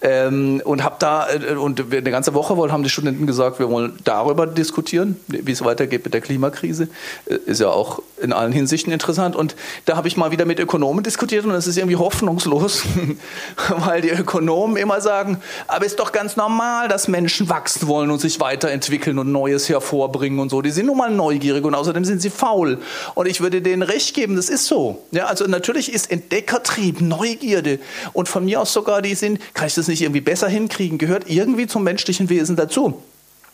Ähm, und habe da, äh, und eine ganze Woche wollen, haben die Studenten gesagt, wir wollen darüber diskutieren, wie es weitergeht mit der Klimakrise. Äh, ist ja auch in allen Hinsichten interessant. Und da habe ich mal wieder mit Ökonomen diskutiert und es ist irgendwie hoffnungslos, weil die Ökonomen immer sagen, aber ist doch ganz normal, dass Menschen wachsen wollen und sich weiterentwickeln und Neues hervorbringen und so. Die sind nun mal neugierig und außerdem sind sie faul. Und ich würde denen recht geben, das ist so. Ja, also natürlich ist Entdeckertrieb, Neugierde und von mir aus sogar die sind, kann ich das nicht irgendwie besser hinkriegen, gehört irgendwie zum menschlichen Wesen dazu.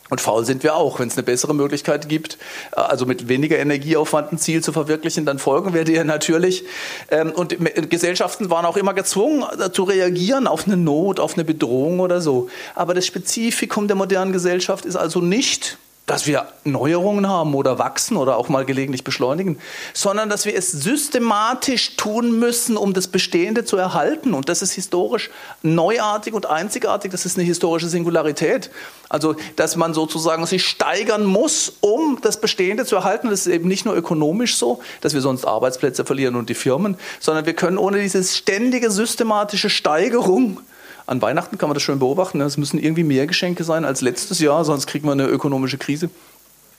Und faul sind wir auch. Wenn es eine bessere Möglichkeit gibt, äh, also mit weniger Energieaufwand ein Ziel zu verwirklichen, dann folgen wir dir natürlich. Ähm, und Gesellschaften waren auch immer gezwungen äh, zu reagieren auf eine Not, auf eine Bedrohung oder so. Aber das Spezifikum der modernen Gesellschaft ist also nicht dass wir Neuerungen haben oder wachsen oder auch mal gelegentlich beschleunigen, sondern dass wir es systematisch tun müssen, um das Bestehende zu erhalten. Und das ist historisch neuartig und einzigartig. Das ist eine historische Singularität. Also, dass man sozusagen sich steigern muss, um das Bestehende zu erhalten. Das ist eben nicht nur ökonomisch so, dass wir sonst Arbeitsplätze verlieren und die Firmen, sondern wir können ohne diese ständige systematische Steigerung an Weihnachten kann man das schön beobachten. Ne? Es müssen irgendwie mehr Geschenke sein als letztes Jahr, sonst kriegen wir eine ökonomische Krise.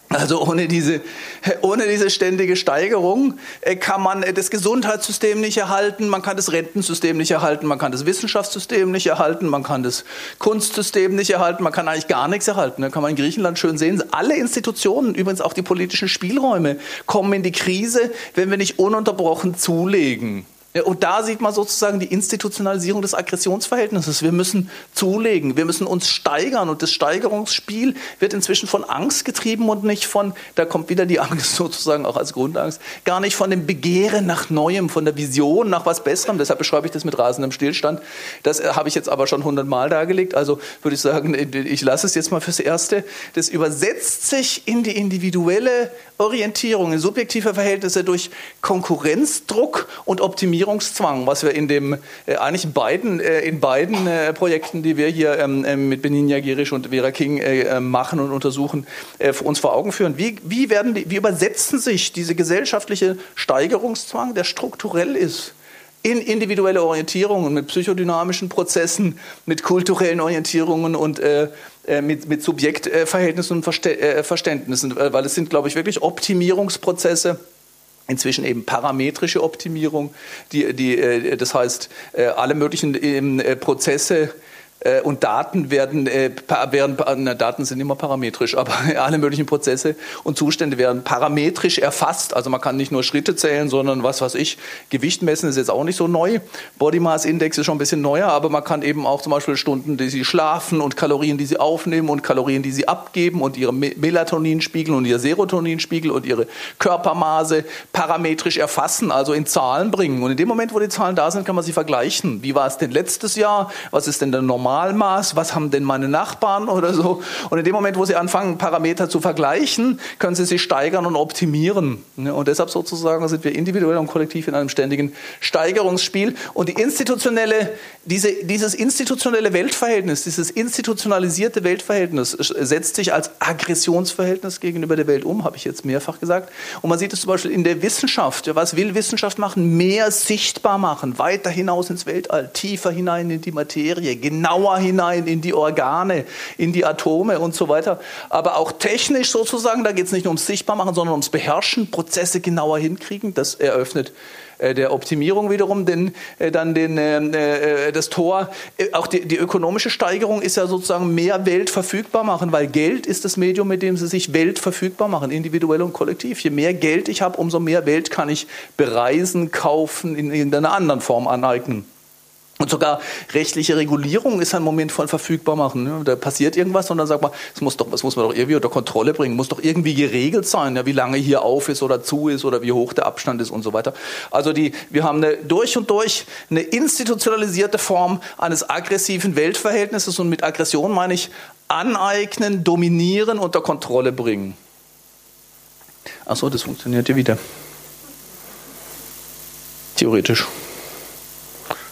Also ohne diese, ohne diese ständige Steigerung äh, kann man äh, das Gesundheitssystem nicht erhalten, man kann das Rentensystem nicht erhalten, man kann das Wissenschaftssystem nicht erhalten, man kann das Kunstsystem nicht erhalten, man kann eigentlich gar nichts erhalten. Da kann man in Griechenland schön sehen, alle Institutionen, übrigens auch die politischen Spielräume, kommen in die Krise, wenn wir nicht ununterbrochen zulegen. Und da sieht man sozusagen die Institutionalisierung des Aggressionsverhältnisses. Wir müssen zulegen, wir müssen uns steigern und das Steigerungsspiel wird inzwischen von Angst getrieben und nicht von, da kommt wieder die Angst sozusagen auch als Grundangst, gar nicht von dem Begehren nach Neuem, von der Vision nach was Besserem. Deshalb beschreibe ich das mit rasendem Stillstand. Das äh, habe ich jetzt aber schon hundertmal dargelegt. Also würde ich sagen, ich lasse es jetzt mal fürs Erste. Das übersetzt sich in die individuelle Orientierung, in subjektive Verhältnisse durch Konkurrenzdruck und Optimierung Optimierungszwang, was wir in dem äh, eigentlich beiden, äh, in beiden äh, Projekten, die wir hier ähm, ähm mit Benin Jagirisch und Vera King äh, äh, machen und untersuchen, äh, uns vor Augen führen. Wie, wie, werden die, wie übersetzen sich diese gesellschaftliche Steigerungszwang, der strukturell ist, in individuelle Orientierungen mit psychodynamischen Prozessen, mit kulturellen Orientierungen und äh, mit, mit Subjektverhältnissen und Verständnissen, weil es sind, glaube ich, wirklich Optimierungsprozesse inzwischen eben parametrische Optimierung, die, die, äh, das heißt, äh, alle möglichen ähm, äh, Prozesse äh, und Daten werden, äh, werden na, Daten sind immer parametrisch, aber alle möglichen Prozesse und Zustände werden parametrisch erfasst. Also man kann nicht nur Schritte zählen, sondern was weiß ich, Gewicht messen ist jetzt auch nicht so neu. Body Mass Index ist schon ein bisschen neuer, aber man kann eben auch zum Beispiel Stunden, die sie schlafen und Kalorien, die sie aufnehmen und Kalorien, die sie abgeben und ihre Melatoninspiegel und ihr Serotoninspiegel und ihre Körpermaße parametrisch erfassen, also in Zahlen bringen. Und in dem Moment, wo die Zahlen da sind, kann man sie vergleichen. Wie war es denn letztes Jahr? Was ist denn der normal Normalmaß, was haben denn meine Nachbarn oder so. Und in dem Moment, wo Sie anfangen, Parameter zu vergleichen, können Sie sich steigern und optimieren. Und deshalb sozusagen sind wir individuell und kollektiv in einem ständigen Steigerungsspiel. Und die institutionelle, diese, dieses institutionelle Weltverhältnis, dieses institutionalisierte Weltverhältnis setzt sich als Aggressionsverhältnis gegenüber der Welt um, habe ich jetzt mehrfach gesagt. Und man sieht es zum Beispiel in der Wissenschaft. Was will Wissenschaft machen? Mehr sichtbar machen, weiter hinaus ins Weltall, tiefer hinein in die Materie, genau genauer hinein in die Organe, in die Atome und so weiter. Aber auch technisch sozusagen, da geht es nicht nur ums Sichtbarmachen, sondern ums Beherrschen, Prozesse genauer hinkriegen. Das eröffnet äh, der Optimierung wiederum den, äh, dann den, äh, das Tor. Auch die, die, ökonomische Steigerung ist ja sozusagen mehr Welt verfügbar machen, weil Geld ist das Medium, mit dem sie sich Welt verfügbar machen, individuell und kollektiv. Je mehr Geld ich habe, umso mehr Welt kann ich bereisen, kaufen, in irgendeiner anderen Form aneignen. Und sogar rechtliche Regulierung ist ein Moment von verfügbar machen. Ne? Da passiert irgendwas und dann sagt man, es muss doch, das muss man doch irgendwie unter Kontrolle bringen, muss doch irgendwie geregelt sein, ja, wie lange hier auf ist oder zu ist oder wie hoch der Abstand ist und so weiter. Also die, wir haben eine durch und durch eine institutionalisierte Form eines aggressiven Weltverhältnisses und mit Aggression meine ich aneignen, dominieren, unter Kontrolle bringen. Achso, das funktioniert ja wieder. Theoretisch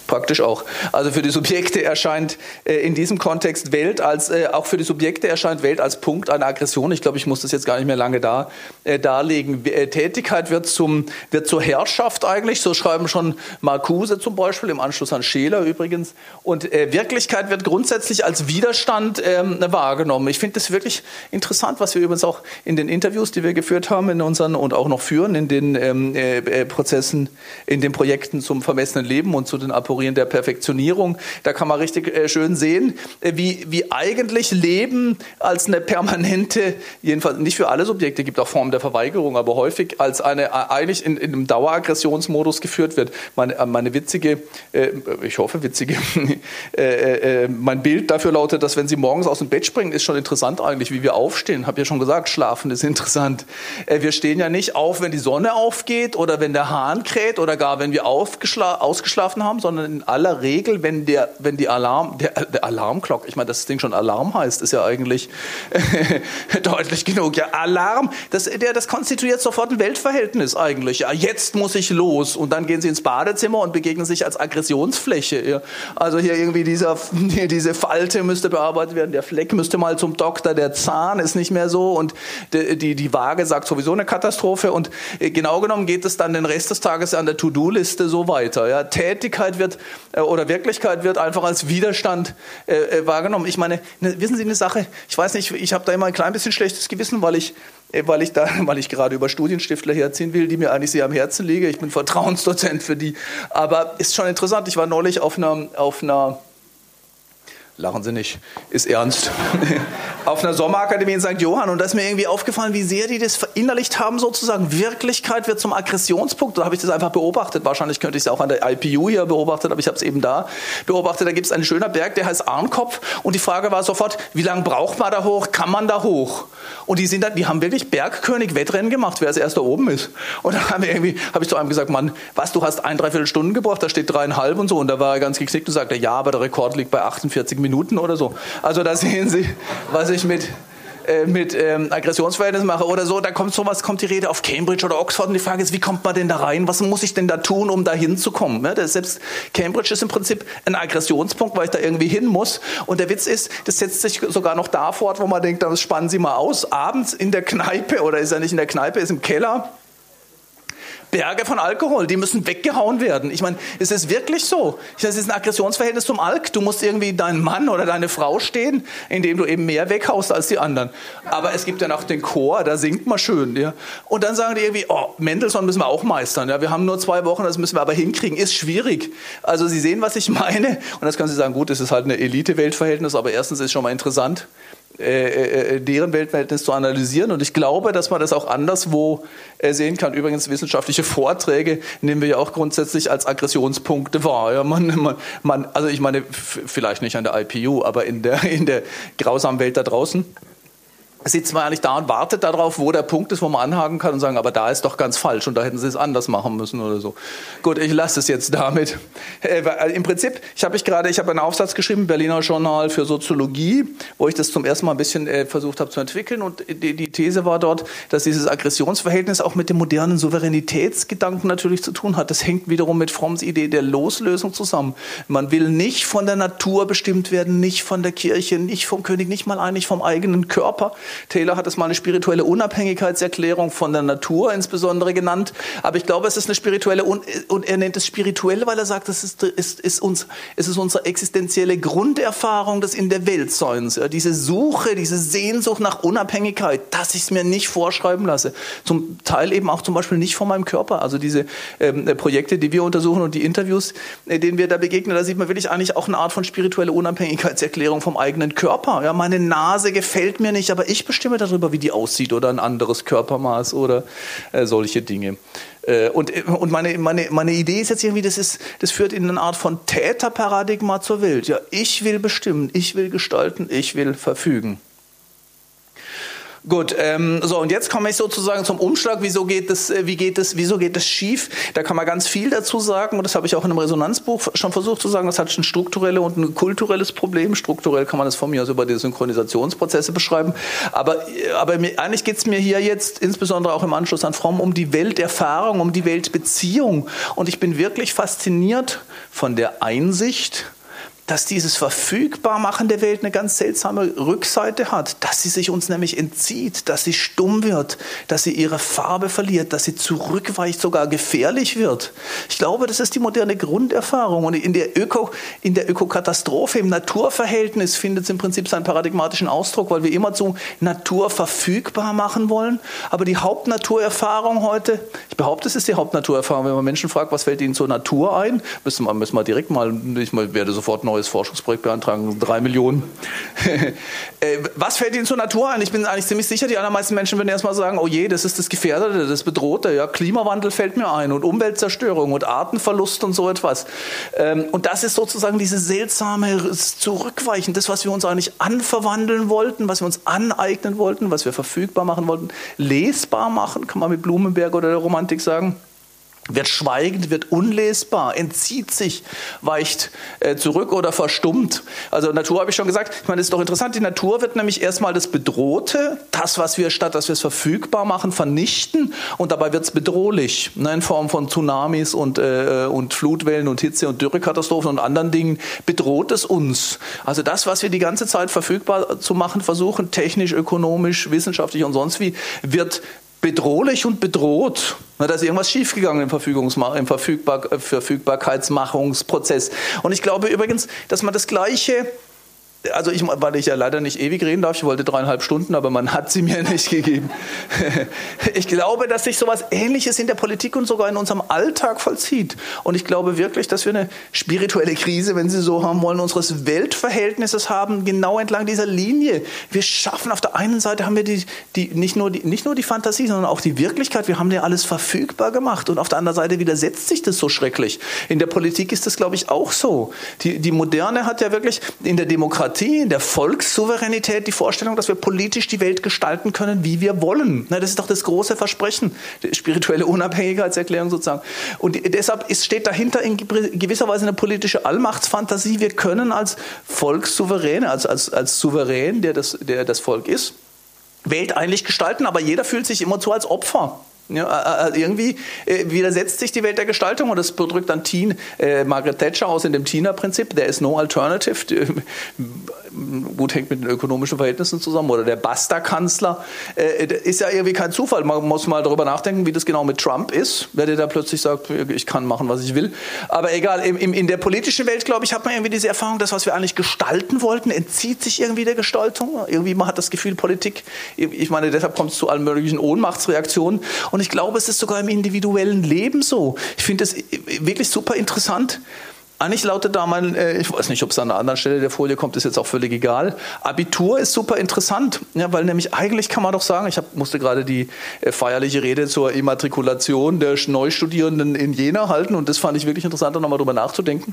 praktisch auch. Also für die Subjekte erscheint äh, in diesem Kontext Welt als, äh, auch für die Subjekte erscheint Welt als Punkt einer Aggression. Ich glaube, ich muss das jetzt gar nicht mehr lange da, äh, darlegen. Äh, Tätigkeit wird, zum, wird zur Herrschaft eigentlich, so schreiben schon Marcuse zum Beispiel, im Anschluss an Scheler übrigens. Und äh, Wirklichkeit wird grundsätzlich als Widerstand ähm, wahrgenommen. Ich finde das wirklich interessant, was wir übrigens auch in den Interviews, die wir geführt haben in unseren und auch noch führen, in den ähm, äh, Prozessen, in den Projekten zum vermessenen Leben und zu den Aporie Kategorien der Perfektionierung. Da kann man richtig äh, schön sehen, äh, wie, wie eigentlich Leben als eine permanente, jedenfalls nicht für alle Subjekte, gibt auch Formen der Verweigerung, aber häufig als eine, äh, eigentlich in, in einem Daueraggressionsmodus geführt wird. Meine, meine witzige, ich hoffe witzige, mein Bild dafür lautet, dass wenn Sie morgens aus dem Bett springen, ist schon interessant eigentlich, wie wir aufstehen. Habe ja schon gesagt, schlafen ist interessant. Wir stehen ja nicht auf, wenn die Sonne aufgeht oder wenn der Hahn kräht oder gar wenn wir ausgeschlafen haben, sondern in aller Regel, wenn der, wenn die Alarm, der, der Alarmglock, ich meine, das Ding schon Alarm heißt, ist ja eigentlich deutlich genug. Ja, Alarm, das, der, das konstituiert sofort ein Weltverhältnis eigentlich. Ja, jetzt muss ich los. Und dann gehen sie ins Badezimmer und begegnen sich als Aggressionsfläche. Ja. Also hier irgendwie dieser, diese Falte müsste bearbeitet werden, der Fleck müsste mal zum Doktor, der Zahn ist nicht mehr so und die, die, die Waage sagt sowieso eine Katastrophe. Und äh, genau genommen geht es dann den Rest des Tages an der To-Do-Liste so weiter. Ja. Tätigkeit wird äh, oder Wirklichkeit wird einfach als Widerstand äh, äh, wahrgenommen. Ich meine, ne, wissen Sie eine Sache? Ich weiß nicht, ich habe da immer ein klein bisschen schlechtes Gewissen, weil ich weil ich da, weil ich gerade über Studienstiftler herziehen will, die mir eigentlich sehr am Herzen liegen. Ich bin Vertrauensdozent für die. Aber ist schon interessant. Ich war neulich auf einer, auf einer Lachen Sie nicht, ist ernst. Auf einer Sommerakademie in St. Johann und da ist mir irgendwie aufgefallen, wie sehr die das verinnerlicht haben, sozusagen. Wirklichkeit wird zum Aggressionspunkt. Da habe ich das einfach beobachtet. Wahrscheinlich könnte ich es auch an der IPU hier beobachtet, aber ich habe es eben da beobachtet. Da gibt es einen schönen Berg, der heißt Arnkopf und die Frage war sofort, wie lange braucht man da hoch? Kann man da hoch? Und die sind dann, die haben wirklich Bergkönig Wettrennen gemacht, wer als erster oben ist. Und da habe ich, hab ich zu einem gesagt, Mann, was, du hast ein, dreiviertel Stunden gebraucht, da steht dreieinhalb und so. Und da war er ganz geknickt und sagte, ja, aber der Rekord liegt bei 48 Minuten. Minuten oder so. Also da sehen Sie, was ich mit äh, mit ähm, Aggressionsverhältnissen mache oder so, da kommt sowas, kommt die Rede auf Cambridge oder Oxford und die Frage ist, wie kommt man denn da rein? Was muss ich denn da tun, um da hinzukommen? Ja, das selbst Cambridge ist im Prinzip ein Aggressionspunkt, weil ich da irgendwie hin muss. Und der Witz ist, das setzt sich sogar noch da fort, wo man denkt, das spannen Sie mal aus. Abends in der Kneipe oder ist er nicht in der Kneipe, ist im Keller Berge von Alkohol, die müssen weggehauen werden. Ich meine, es ist wirklich so. Das ist ein Aggressionsverhältnis zum Alk. Du musst irgendwie deinen Mann oder deine Frau stehen, indem du eben mehr weghaust als die anderen. Aber es gibt dann auch den Chor, da singt man schön. Ja. Und dann sagen die irgendwie, oh, Mendelssohn müssen wir auch meistern. Ja. Wir haben nur zwei Wochen, das müssen wir aber hinkriegen. Ist schwierig. Also Sie sehen, was ich meine. Und das können Sie sagen, gut, es ist halt eine Elite-Weltverhältnis, aber erstens ist es schon mal interessant. Äh, äh, äh, deren Weltverhältnis zu analysieren. Und ich glaube, dass man das auch anderswo sehen kann. Übrigens, wissenschaftliche Vorträge nehmen wir ja auch grundsätzlich als Aggressionspunkte wahr. Ja, man, man, man, also ich meine, vielleicht nicht an der IPU, aber in der, in der grausamen Welt da draußen sitzt man eigentlich da und wartet darauf, wo der Punkt ist, wo man anhaken kann und sagen, aber da ist doch ganz falsch und da hätten sie es anders machen müssen oder so. Gut, ich lasse es jetzt damit. Äh, Im Prinzip, ich habe ich gerade, ich habe einen Aufsatz geschrieben, Berliner Journal für Soziologie, wo ich das zum ersten Mal ein bisschen äh, versucht habe zu entwickeln und die, die These war dort, dass dieses Aggressionsverhältnis auch mit dem modernen Souveränitätsgedanken natürlich zu tun hat. Das hängt wiederum mit Fromms Idee der Loslösung zusammen. Man will nicht von der Natur bestimmt werden, nicht von der Kirche, nicht vom König, nicht mal eigentlich vom eigenen Körper, Taylor hat es mal eine spirituelle Unabhängigkeitserklärung von der Natur insbesondere genannt. Aber ich glaube, es ist eine spirituelle, und er nennt es spirituell, weil er sagt, es ist, ist, ist, uns, es ist unsere existenzielle Grunderfahrung des in der Welt Seins. Diese Suche, diese Sehnsucht nach Unabhängigkeit, dass ich es mir nicht vorschreiben lasse. Zum Teil eben auch zum Beispiel nicht von meinem Körper. Also diese ähm, Projekte, die wir untersuchen und die Interviews, äh, denen wir da begegnen, da sieht man wirklich eigentlich auch eine Art von spirituelle Unabhängigkeitserklärung vom eigenen Körper. Ja, meine Nase gefällt mir nicht, aber ich bestimme darüber, wie die aussieht oder ein anderes Körpermaß oder äh, solche Dinge. Äh, und und meine, meine, meine Idee ist jetzt irgendwie, das, ist, das führt in eine Art von Täterparadigma zur Welt. Ja, ich will bestimmen, ich will gestalten, ich will verfügen. Gut, ähm, so und jetzt komme ich sozusagen zum Umschlag. Wieso geht das? Äh, wie geht das? Wieso geht das schief? Da kann man ganz viel dazu sagen und das habe ich auch in einem Resonanzbuch schon versucht zu sagen. Das hat ein strukturelles und ein kulturelles Problem. Strukturell kann man das von mir aus über die Synchronisationsprozesse beschreiben. Aber, äh, aber mir, eigentlich geht es mir hier jetzt insbesondere auch im Anschluss an Fromm um die Welterfahrung, um die Weltbeziehung. Und ich bin wirklich fasziniert von der Einsicht dass dieses Verfügbarmachen der Welt eine ganz seltsame Rückseite hat, dass sie sich uns nämlich entzieht, dass sie stumm wird, dass sie ihre Farbe verliert, dass sie zurückweicht, sogar gefährlich wird. Ich glaube, das ist die moderne Grunderfahrung. Und in der, Öko, in der Ökokatastrophe, im Naturverhältnis findet es im Prinzip seinen paradigmatischen Ausdruck, weil wir immer zu Natur verfügbar machen wollen. Aber die Hauptnaturerfahrung heute, ich behaupte, es ist die Hauptnaturerfahrung, wenn man Menschen fragt, was fällt ihnen zur Natur ein, müssen wir, müssen wir direkt mal, ich werde sofort neu neues Forschungsprojekt beantragen, drei Millionen. Äh, was fällt Ihnen zur Natur ein? Ich bin eigentlich ziemlich sicher, die allermeisten Menschen würden erstmal sagen, oh je, das ist das Gefährdete, das Bedrohte. Ja, Klimawandel fällt mir ein und Umweltzerstörung und Artenverlust und so etwas. Ähm, und das ist sozusagen diese seltsame Zurückweichen, das, was wir uns eigentlich anverwandeln wollten, was wir uns aneignen wollten, was wir verfügbar machen wollten, lesbar machen, kann man mit Blumenberg oder der Romantik sagen wird schweigend, wird unlesbar, entzieht sich, weicht äh, zurück oder verstummt. Also Natur habe ich schon gesagt, ich meine, das ist doch interessant, die Natur wird nämlich erstmal das Bedrohte, das, was wir statt, dass wir es verfügbar machen, vernichten und dabei wird es bedrohlich, ne, in Form von Tsunamis und, äh, und Flutwellen und Hitze und Dürrekatastrophen und anderen Dingen, bedroht es uns. Also das, was wir die ganze Zeit verfügbar zu machen versuchen, technisch, ökonomisch, wissenschaftlich und sonst wie, wird bedrohlich und bedroht. Da ist irgendwas schiefgegangen im, Verfügungsma im Verfügbar Verfügbarkeitsmachungsprozess. Und ich glaube übrigens, dass man das Gleiche also ich, weil ich ja leider nicht ewig reden darf, ich wollte dreieinhalb Stunden, aber man hat sie mir nicht gegeben. Ich glaube, dass sich sowas Ähnliches in der Politik und sogar in unserem Alltag vollzieht. Und ich glaube wirklich, dass wir eine spirituelle Krise, wenn Sie so haben wollen, unseres Weltverhältnisses haben, genau entlang dieser Linie. Wir schaffen, auf der einen Seite haben wir die, die, nicht, nur die, nicht nur die Fantasie, sondern auch die Wirklichkeit. Wir haben ja alles verfügbar gemacht. Und auf der anderen Seite widersetzt sich das so schrecklich. In der Politik ist das, glaube ich, auch so. Die, die Moderne hat ja wirklich in der Demokratie Demokratie, in der Volkssouveränität die Vorstellung, dass wir politisch die Welt gestalten können, wie wir wollen. Das ist doch das große Versprechen, die spirituelle Unabhängigkeitserklärung sozusagen. Und deshalb steht dahinter in gewisser Weise eine politische Allmachtsfantasie. Wir können als Volkssouverän, als, als, als Souverän, der das, der das Volk ist, Welt eigentlich gestalten, aber jeder fühlt sich immer zu als Opfer. Ja, äh, irgendwie äh, widersetzt sich die Welt der Gestaltung und das drückt dann Teen, äh, Margaret Thatcher aus in dem Tina-Prinzip, there is no alternative. Gut, hängt mit den ökonomischen Verhältnissen zusammen. Oder der Basta-Kanzler. Äh, ist ja irgendwie kein Zufall. Man muss mal darüber nachdenken, wie das genau mit Trump ist, wer der da plötzlich sagt, ich kann machen, was ich will. Aber egal, im, im, in der politischen Welt, glaube ich, hat man irgendwie diese Erfahrung, das, was wir eigentlich gestalten wollten, entzieht sich irgendwie der Gestaltung. Irgendwie man hat das Gefühl, Politik, ich meine, deshalb kommt es zu allen möglichen Ohnmachtsreaktionen. Und ich glaube, es ist sogar im individuellen Leben so. Ich finde es wirklich super interessant. Eigentlich lautet da mein, äh, ich weiß nicht, ob es an einer anderen Stelle der Folie kommt, ist jetzt auch völlig egal. Abitur ist super interessant, ja, weil nämlich eigentlich kann man doch sagen, ich hab, musste gerade die äh, feierliche Rede zur Immatrikulation der Neustudierenden in Jena halten und das fand ich wirklich interessant, da nochmal drüber nachzudenken.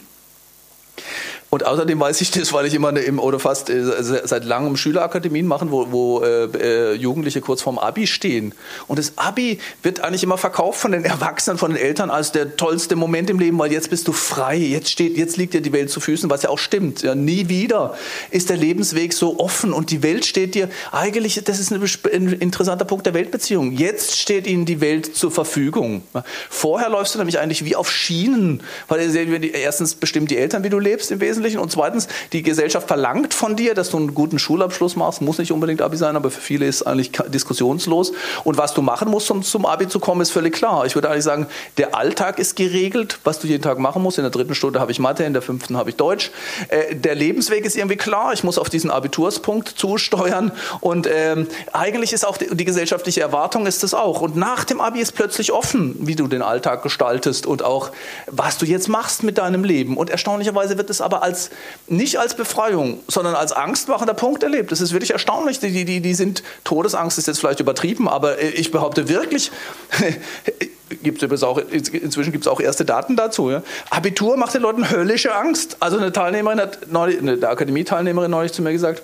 Und außerdem weiß ich das, weil ich immer im, oder fast äh, seit langem Schülerakademien machen, wo, wo äh, äh, Jugendliche kurz vorm Abi stehen. Und das Abi wird eigentlich immer verkauft von den Erwachsenen, von den Eltern als der tollste Moment im Leben, weil jetzt bist du frei, jetzt steht, jetzt liegt dir die Welt zu Füßen, was ja auch stimmt. Ja, nie wieder ist der Lebensweg so offen und die Welt steht dir eigentlich, das ist ein, interessanter Punkt der Weltbeziehung. Jetzt steht ihnen die Welt zur Verfügung. Vorher läufst du nämlich eigentlich wie auf Schienen, weil erstens bestimmt die Eltern, wie du lebst im Wesentlichen Wesentlichen. Und zweitens, die Gesellschaft verlangt von dir, dass du einen guten Schulabschluss machst. Muss nicht unbedingt Abi sein, aber für viele ist eigentlich diskussionslos. Und was du machen musst, um zum Abi zu kommen, ist völlig klar. Ich würde eigentlich sagen, der Alltag ist geregelt, was du jeden Tag machen musst. In der dritten Stunde habe ich Mathe, in der fünften habe ich Deutsch. Äh, der Lebensweg ist irgendwie klar. Ich muss auf diesen Abiturspunkt zusteuern. Und ähm, eigentlich ist auch die, die gesellschaftliche Erwartung ist das auch. Und nach dem Abi ist plötzlich offen, wie du den Alltag gestaltest und auch, was du jetzt machst mit deinem Leben. Und erstaunlicherweise wird es aber als nicht als Befreiung, sondern als angstmachender Punkt erlebt. Das ist wirklich erstaunlich. Die, die, die sind, Todesangst ist jetzt vielleicht übertrieben, aber ich behaupte wirklich, gibt es auch, inzwischen gibt es auch erste Daten dazu. Ja. Abitur macht den Leuten höllische Angst. Also eine Teilnehmerin hat neulich, eine Akademie-Teilnehmerin neulich zu mir gesagt,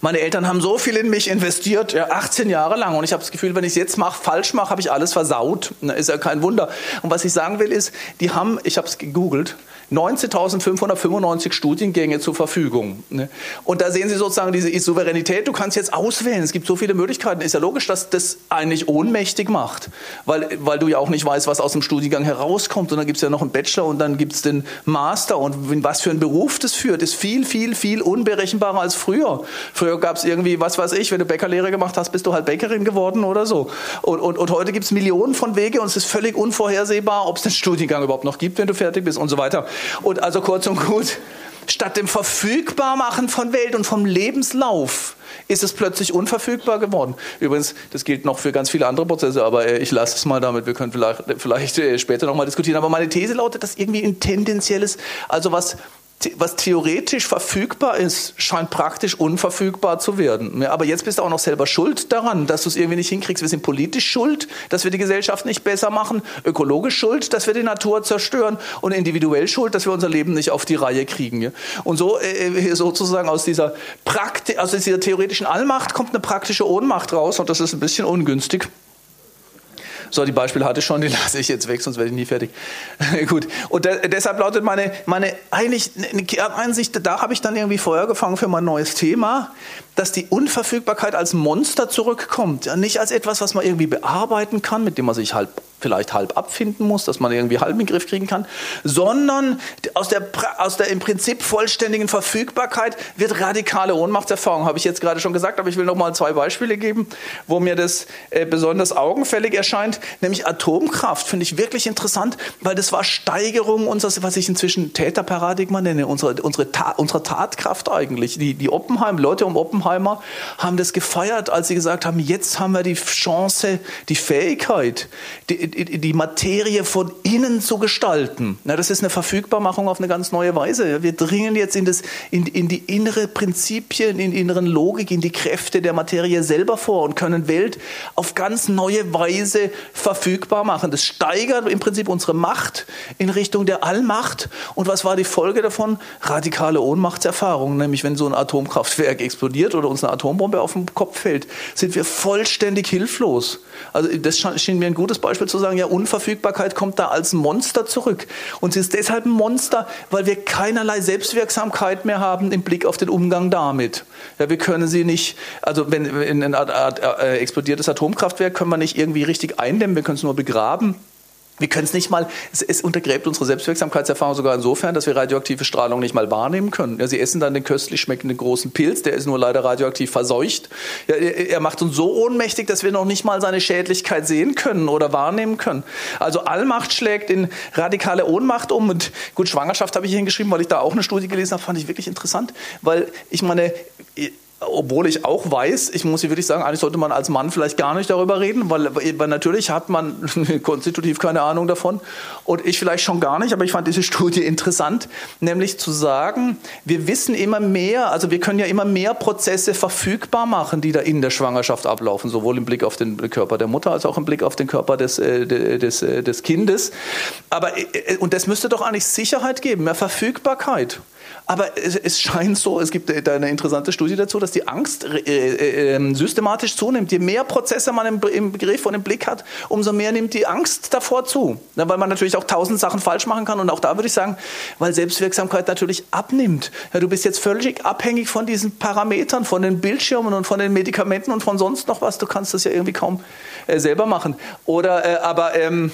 meine Eltern haben so viel in mich investiert, ja, 18 Jahre lang. Und ich habe das Gefühl, wenn ich es jetzt mache, falsch mache, habe ich alles versaut. Ist ja kein Wunder. Und was ich sagen will, ist, die haben, ich habe es gegoogelt, 19.595 Studiengänge zur Verfügung. Ne? Und da sehen Sie sozusagen diese Souveränität. Du kannst jetzt auswählen. Es gibt so viele Möglichkeiten. Ist ja logisch, dass das eigentlich ohnmächtig macht, weil, weil du ja auch nicht weißt, was aus dem Studiengang herauskommt. Und dann gibt es ja noch einen Bachelor und dann gibt es den Master. Und was für einen Beruf das führt, ist viel, viel, viel unberechenbarer als früher. Früher gab es irgendwie, was weiß ich, wenn du Bäckerlehre gemacht hast, bist du halt Bäckerin geworden oder so. Und, und, und heute gibt es Millionen von Wege und es ist völlig unvorhersehbar, ob es den Studiengang überhaupt noch gibt, wenn du fertig bist und so weiter. Und also kurz und gut, statt dem Verfügbarmachen von Welt und vom Lebenslauf ist es plötzlich unverfügbar geworden. Übrigens, das gilt noch für ganz viele andere Prozesse, aber äh, ich lasse es mal damit. Wir können vielleicht, vielleicht äh, später nochmal diskutieren. Aber meine These lautet, dass irgendwie ein tendenzielles, also was was theoretisch verfügbar ist, scheint praktisch unverfügbar zu werden. Ja, aber jetzt bist du auch noch selber schuld daran, dass du es irgendwie nicht hinkriegst. Wir sind politisch schuld, dass wir die Gesellschaft nicht besser machen, ökologisch schuld, dass wir die Natur zerstören und individuell schuld, dass wir unser Leben nicht auf die Reihe kriegen. Ja. Und so äh, sozusagen aus dieser, Prakti aus dieser theoretischen Allmacht kommt eine praktische Ohnmacht raus und das ist ein bisschen ungünstig. So, die Beispiele hatte ich schon, die lasse ich jetzt weg, sonst werde ich nie fertig. Gut. Und de deshalb lautet meine, meine eigentlich eine Kerneinsicht, da habe ich dann irgendwie Feuer gefangen für mein neues Thema, dass die Unverfügbarkeit als Monster zurückkommt. Ja, nicht als etwas, was man irgendwie bearbeiten kann, mit dem man sich halt vielleicht halb abfinden muss, dass man irgendwie halb in den Griff kriegen kann, sondern aus der, aus der im Prinzip vollständigen Verfügbarkeit wird radikale Ohnmachtserfahrung, habe ich jetzt gerade schon gesagt, aber ich will noch mal zwei Beispiele geben, wo mir das äh, besonders augenfällig erscheint, nämlich Atomkraft, finde ich wirklich interessant, weil das war Steigerung unseres, was ich inzwischen Täterparadigma nenne, unsere, unsere, Ta unsere Tatkraft eigentlich. Die, die Oppenheim, Leute um Oppenheimer haben das gefeiert, als sie gesagt haben, jetzt haben wir die Chance, die Fähigkeit, die, die Materie von innen zu gestalten. Na, das ist eine Verfügbarmachung auf eine ganz neue Weise. Wir dringen jetzt in, das, in, in die innere Prinzipien, in die inneren Logik, in die Kräfte der Materie selber vor und können Welt auf ganz neue Weise verfügbar machen. Das steigert im Prinzip unsere Macht in Richtung der Allmacht. Und was war die Folge davon? Radikale Ohnmachtserfahrungen. Nämlich wenn so ein Atomkraftwerk explodiert oder uns eine Atombombe auf den Kopf fällt, sind wir vollständig hilflos. Also das schien mir ein gutes Beispiel zu sagen, ja, Unverfügbarkeit kommt da als Monster zurück. Und sie ist deshalb ein Monster, weil wir keinerlei Selbstwirksamkeit mehr haben im Blick auf den Umgang damit. Ja, wir können sie nicht, also wenn in ein äh, explodiertes Atomkraftwerk können wir nicht irgendwie richtig eindämmen, wir können es nur begraben. Wir können es nicht mal, es, es, untergräbt unsere Selbstwirksamkeitserfahrung sogar insofern, dass wir radioaktive Strahlung nicht mal wahrnehmen können. Ja, sie essen dann den köstlich schmeckenden großen Pilz, der ist nur leider radioaktiv verseucht. Ja, er, er, macht uns so ohnmächtig, dass wir noch nicht mal seine Schädlichkeit sehen können oder wahrnehmen können. Also Allmacht schlägt in radikale Ohnmacht um. Und gut, Schwangerschaft habe ich hingeschrieben, weil ich da auch eine Studie gelesen habe, fand ich wirklich interessant, weil ich meine, obwohl ich auch weiß, ich muss hier wirklich sagen, eigentlich sollte man als Mann vielleicht gar nicht darüber reden, weil, weil natürlich hat man konstitutiv keine Ahnung davon und ich vielleicht schon gar nicht, aber ich fand diese Studie interessant, nämlich zu sagen, wir wissen immer mehr, also wir können ja immer mehr Prozesse verfügbar machen, die da in der Schwangerschaft ablaufen, sowohl im Blick auf den Körper der Mutter als auch im Blick auf den Körper des, äh, des, äh, des Kindes. Aber, äh, und das müsste doch eigentlich Sicherheit geben, mehr Verfügbarkeit. Aber es, es, scheint so, es gibt da eine interessante Studie dazu, dass die Angst äh, äh, ähm, systematisch zunimmt. Je mehr Prozesse man im, im, Begriff und im Blick hat, umso mehr nimmt die Angst davor zu. Ja, weil man natürlich auch tausend Sachen falsch machen kann. Und auch da würde ich sagen, weil Selbstwirksamkeit natürlich abnimmt. Ja, du bist jetzt völlig abhängig von diesen Parametern, von den Bildschirmen und von den Medikamenten und von sonst noch was. Du kannst das ja irgendwie kaum äh, selber machen. Oder äh, aber ähm,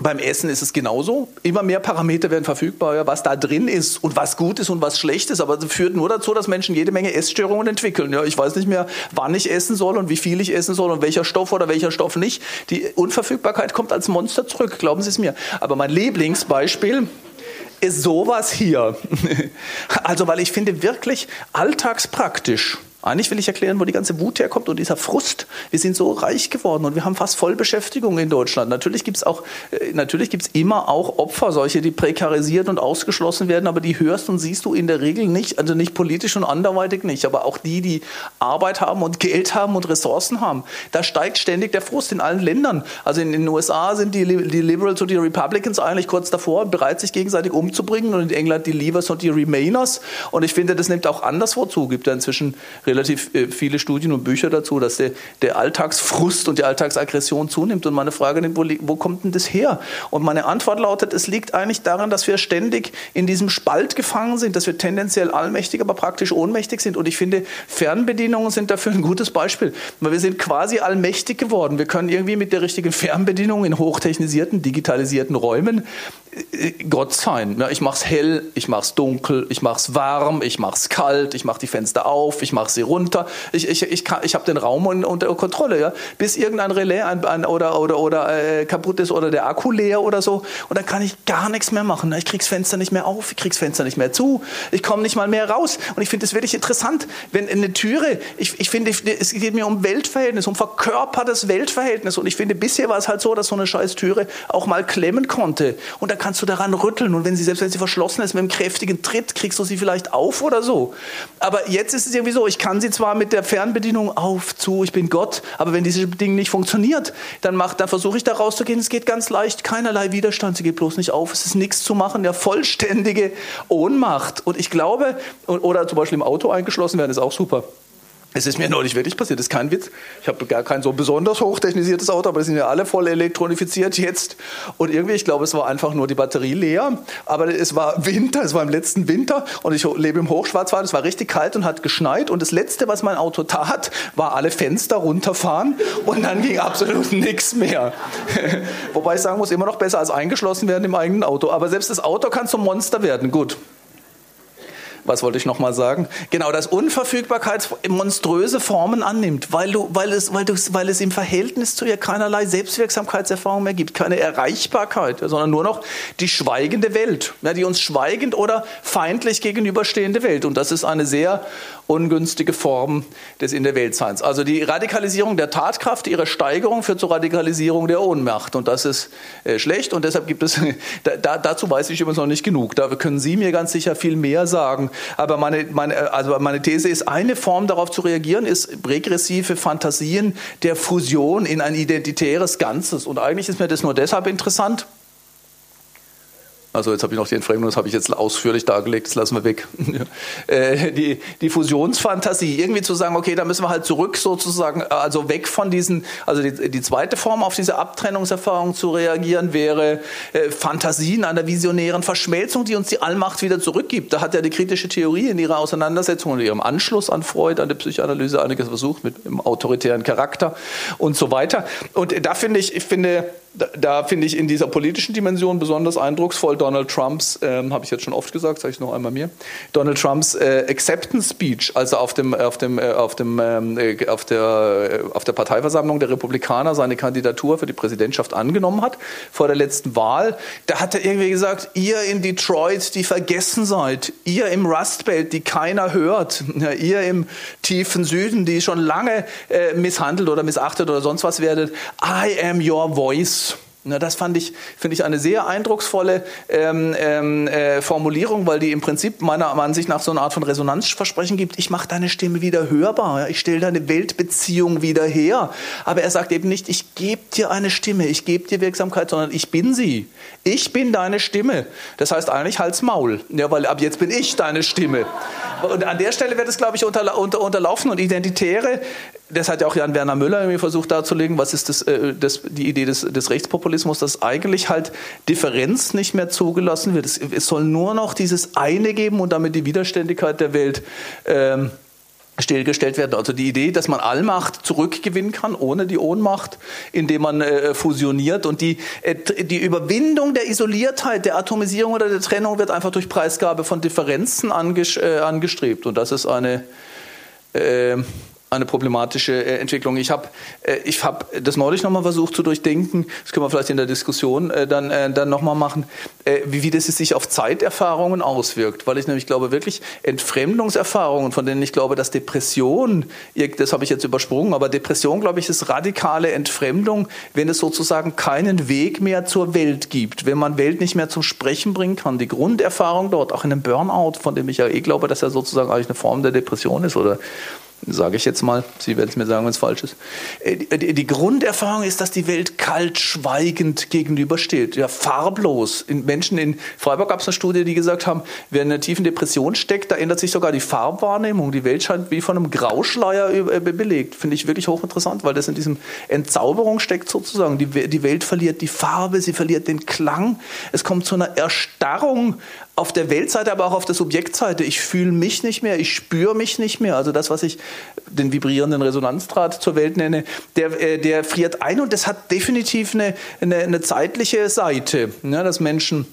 beim Essen ist es genauso. Immer mehr Parameter werden verfügbar, was da drin ist und was gut ist und was schlecht ist. Aber das führt nur dazu, dass Menschen jede Menge Essstörungen entwickeln. Ja, ich weiß nicht mehr, wann ich essen soll und wie viel ich essen soll und welcher Stoff oder welcher Stoff nicht. Die Unverfügbarkeit kommt als Monster zurück, glauben Sie es mir. Aber mein Lieblingsbeispiel ist sowas hier. Also, weil ich finde wirklich alltagspraktisch eigentlich will ich erklären, wo die ganze Wut herkommt und dieser Frust. Wir sind so reich geworden und wir haben fast Vollbeschäftigung in Deutschland. Natürlich gibt es äh, immer auch Opfer, solche, die prekarisiert und ausgeschlossen werden, aber die hörst und siehst du in der Regel nicht, also nicht politisch und anderweitig nicht, aber auch die, die Arbeit haben und Geld haben und Ressourcen haben. Da steigt ständig der Frust in allen Ländern. Also in den USA sind die, die Liberals und die Republicans eigentlich kurz davor, bereit, sich gegenseitig umzubringen und in England die Leavers und die Remainers. Und ich finde, das nimmt auch anderswo zu. Gibt ja inzwischen relativ äh, viele Studien und Bücher dazu, dass der, der Alltagsfrust und die Alltagsaggression zunimmt. Und meine Frage wo, wo kommt denn das her? Und meine Antwort lautet, es liegt eigentlich daran, dass wir ständig in diesem Spalt gefangen sind, dass wir tendenziell allmächtig, aber praktisch ohnmächtig sind. Und ich finde, Fernbedienungen sind dafür ein gutes Beispiel. Weil wir sind quasi allmächtig geworden. Wir können irgendwie mit der richtigen Fernbedienung in hochtechnisierten, digitalisierten Räumen äh, Gott sein. Ja, ich es hell, ich mache es dunkel, ich mache es warm, ich mache es kalt, ich mache die Fenster auf, ich mache sie runter. Ich, ich, ich, ich habe den Raum unter Kontrolle, ja? bis irgendein Relais ein, ein, oder, oder, oder äh, kaputt ist oder der Akku leer oder so. Und dann kann ich gar nichts mehr machen. Ich kriege das Fenster nicht mehr auf, ich kriege das Fenster nicht mehr zu, ich komme nicht mal mehr raus. Und ich finde es wirklich interessant, wenn eine Türe, ich, ich finde, es geht mir um Weltverhältnis, um verkörpertes Weltverhältnis. Und ich finde, bisher war es halt so, dass so eine scheiß Türe auch mal klemmen konnte. Und da kannst du daran rütteln. Und wenn sie, selbst wenn sie verschlossen ist, mit einem kräftigen Tritt, kriegst du sie vielleicht auf oder so. Aber jetzt ist es irgendwie so, ich kann sie zwar mit der Fernbedienung auf, zu, ich bin Gott, aber wenn dieses Ding nicht funktioniert, dann, dann versuche ich da rauszugehen. Es geht ganz leicht, keinerlei Widerstand, sie geht bloß nicht auf, es ist nichts zu machen, der vollständige Ohnmacht. Und ich glaube, oder zum Beispiel im Auto eingeschlossen werden, ist auch super. Es ist mir neulich wirklich passiert, das ist kein Witz. Ich habe gar kein so besonders hochtechnisiertes Auto, aber die sind ja alle voll elektronifiziert jetzt. Und irgendwie, ich glaube, es war einfach nur die Batterie leer. Aber es war Winter, es war im letzten Winter und ich lebe im Hochschwarzwald, es war richtig kalt und hat geschneit. Und das Letzte, was mein Auto tat, war alle Fenster runterfahren und dann ging absolut nichts mehr. Wobei ich sagen muss, immer noch besser als eingeschlossen werden im eigenen Auto. Aber selbst das Auto kann zum Monster werden. Gut was wollte ich nochmal sagen? Genau, dass Unverfügbarkeit monströse Formen annimmt, weil, du, weil, es, weil, du, weil es im Verhältnis zu ihr keinerlei Selbstwirksamkeitserfahrung mehr gibt, keine Erreichbarkeit, sondern nur noch die schweigende Welt, ja, die uns schweigend oder feindlich gegenüberstehende Welt. Und das ist eine sehr ungünstige Form des In der Weltseins. Also die Radikalisierung der Tatkraft, ihre Steigerung führt zur Radikalisierung der Ohnmacht. Und das ist äh, schlecht. Und deshalb gibt es, da, dazu weiß ich übrigens noch nicht genug. Da können Sie mir ganz sicher viel mehr sagen. Aber meine, meine, also meine These ist, eine Form darauf zu reagieren, ist regressive Fantasien der Fusion in ein identitäres Ganzes. Und eigentlich ist mir das nur deshalb interessant, also jetzt habe ich noch die Entfremdung, das habe ich jetzt ausführlich dargelegt, das lassen wir weg. Äh, die, die Fusionsfantasie, irgendwie zu sagen, okay, da müssen wir halt zurück sozusagen, also weg von diesen, also die, die zweite Form auf diese Abtrennungserfahrung zu reagieren, wäre äh, Fantasien einer visionären Verschmelzung, die uns die Allmacht wieder zurückgibt. Da hat ja die kritische Theorie in ihrer Auseinandersetzung und ihrem Anschluss an Freud, an die Psychoanalyse einiges versucht mit dem autoritären Charakter und so weiter. Und da finde ich, ich finde, da, da finde ich in dieser politischen Dimension besonders eindrucksvoll Donald Trumps, ähm, habe ich jetzt schon oft gesagt, sage ich noch einmal mir, Donald Trumps äh, Acceptance Speech, als er auf dem, auf dem, äh, auf dem, ähm, äh, auf der, äh, auf der Parteiversammlung der Republikaner seine Kandidatur für die Präsidentschaft angenommen hat vor der letzten Wahl, da hat er irgendwie gesagt, ihr in Detroit, die vergessen seid, ihr im Rust Belt, die keiner hört, ja, ihr im tiefen Süden, die schon lange äh, misshandelt oder missachtet oder sonst was werdet, I am your voice. Na, das fand ich, finde ich eine sehr eindrucksvolle ähm, ähm, äh, Formulierung, weil die im Prinzip meiner Ansicht nach so eine Art von Resonanzversprechen gibt. Ich mache deine Stimme wieder hörbar, ich stelle deine Weltbeziehung wieder her. Aber er sagt eben nicht, ich gebe dir eine Stimme, ich gebe dir Wirksamkeit, sondern ich bin sie. Ich bin deine Stimme. Das heißt eigentlich Hals Maul, ja, weil ab jetzt bin ich deine Stimme. Und an der Stelle wird es, glaube ich, unter, unter, unterlaufen und Identitäre das hat ja auch Jan Werner Müller irgendwie versucht darzulegen, was ist das, äh, das, die Idee des, des Rechtspopulismus, dass eigentlich halt Differenz nicht mehr zugelassen wird. Es, es soll nur noch dieses eine geben und damit die Widerständigkeit der Welt ähm, stillgestellt werden. Also die Idee, dass man Allmacht zurückgewinnen kann, ohne die Ohnmacht, indem man äh, fusioniert. Und die, äh, die Überwindung der Isoliertheit, der Atomisierung oder der Trennung wird einfach durch Preisgabe von Differenzen äh, angestrebt. Und das ist eine äh, eine problematische äh, Entwicklung. Ich habe äh, ich hab das neulich nochmal versucht zu durchdenken, das können wir vielleicht in der Diskussion äh, dann, äh, dann nochmal machen, äh, wie, wie das sich auf Zeiterfahrungen auswirkt. Weil ich nämlich glaube, wirklich Entfremdungserfahrungen, von denen ich glaube, dass Depression, das habe ich jetzt übersprungen, aber Depression, glaube ich, ist radikale Entfremdung, wenn es sozusagen keinen Weg mehr zur Welt gibt, wenn man Welt nicht mehr zum Sprechen bringen kann. Die Grunderfahrung dort, auch in einem Burnout, von dem ich ja eh glaube, dass er sozusagen eigentlich eine Form der Depression ist oder sage ich jetzt mal, Sie werden es mir sagen, wenn es falsch ist. Äh, die Grunderfahrung ist, dass die Welt kalt, schweigend gegenübersteht, ja, farblos. In Menschen in Freiburg gab es eine Studie, die gesagt haben, wer in einer tiefen Depression steckt, da ändert sich sogar die Farbwahrnehmung. Die Welt scheint wie von einem Grauschleier äh, belegt. Finde ich wirklich hochinteressant, weil das in diesem Entzauberung steckt sozusagen. Die, die Welt verliert die Farbe, sie verliert den Klang. Es kommt zu einer Erstarrung auf der Weltseite, aber auch auf der Subjektseite. Ich fühle mich nicht mehr, ich spüre mich nicht mehr. Also das, was ich den vibrierenden Resonanzdraht zur Welt nenne, der, äh, der friert ein und das hat definitiv eine, eine, eine zeitliche Seite, ja, dass Menschen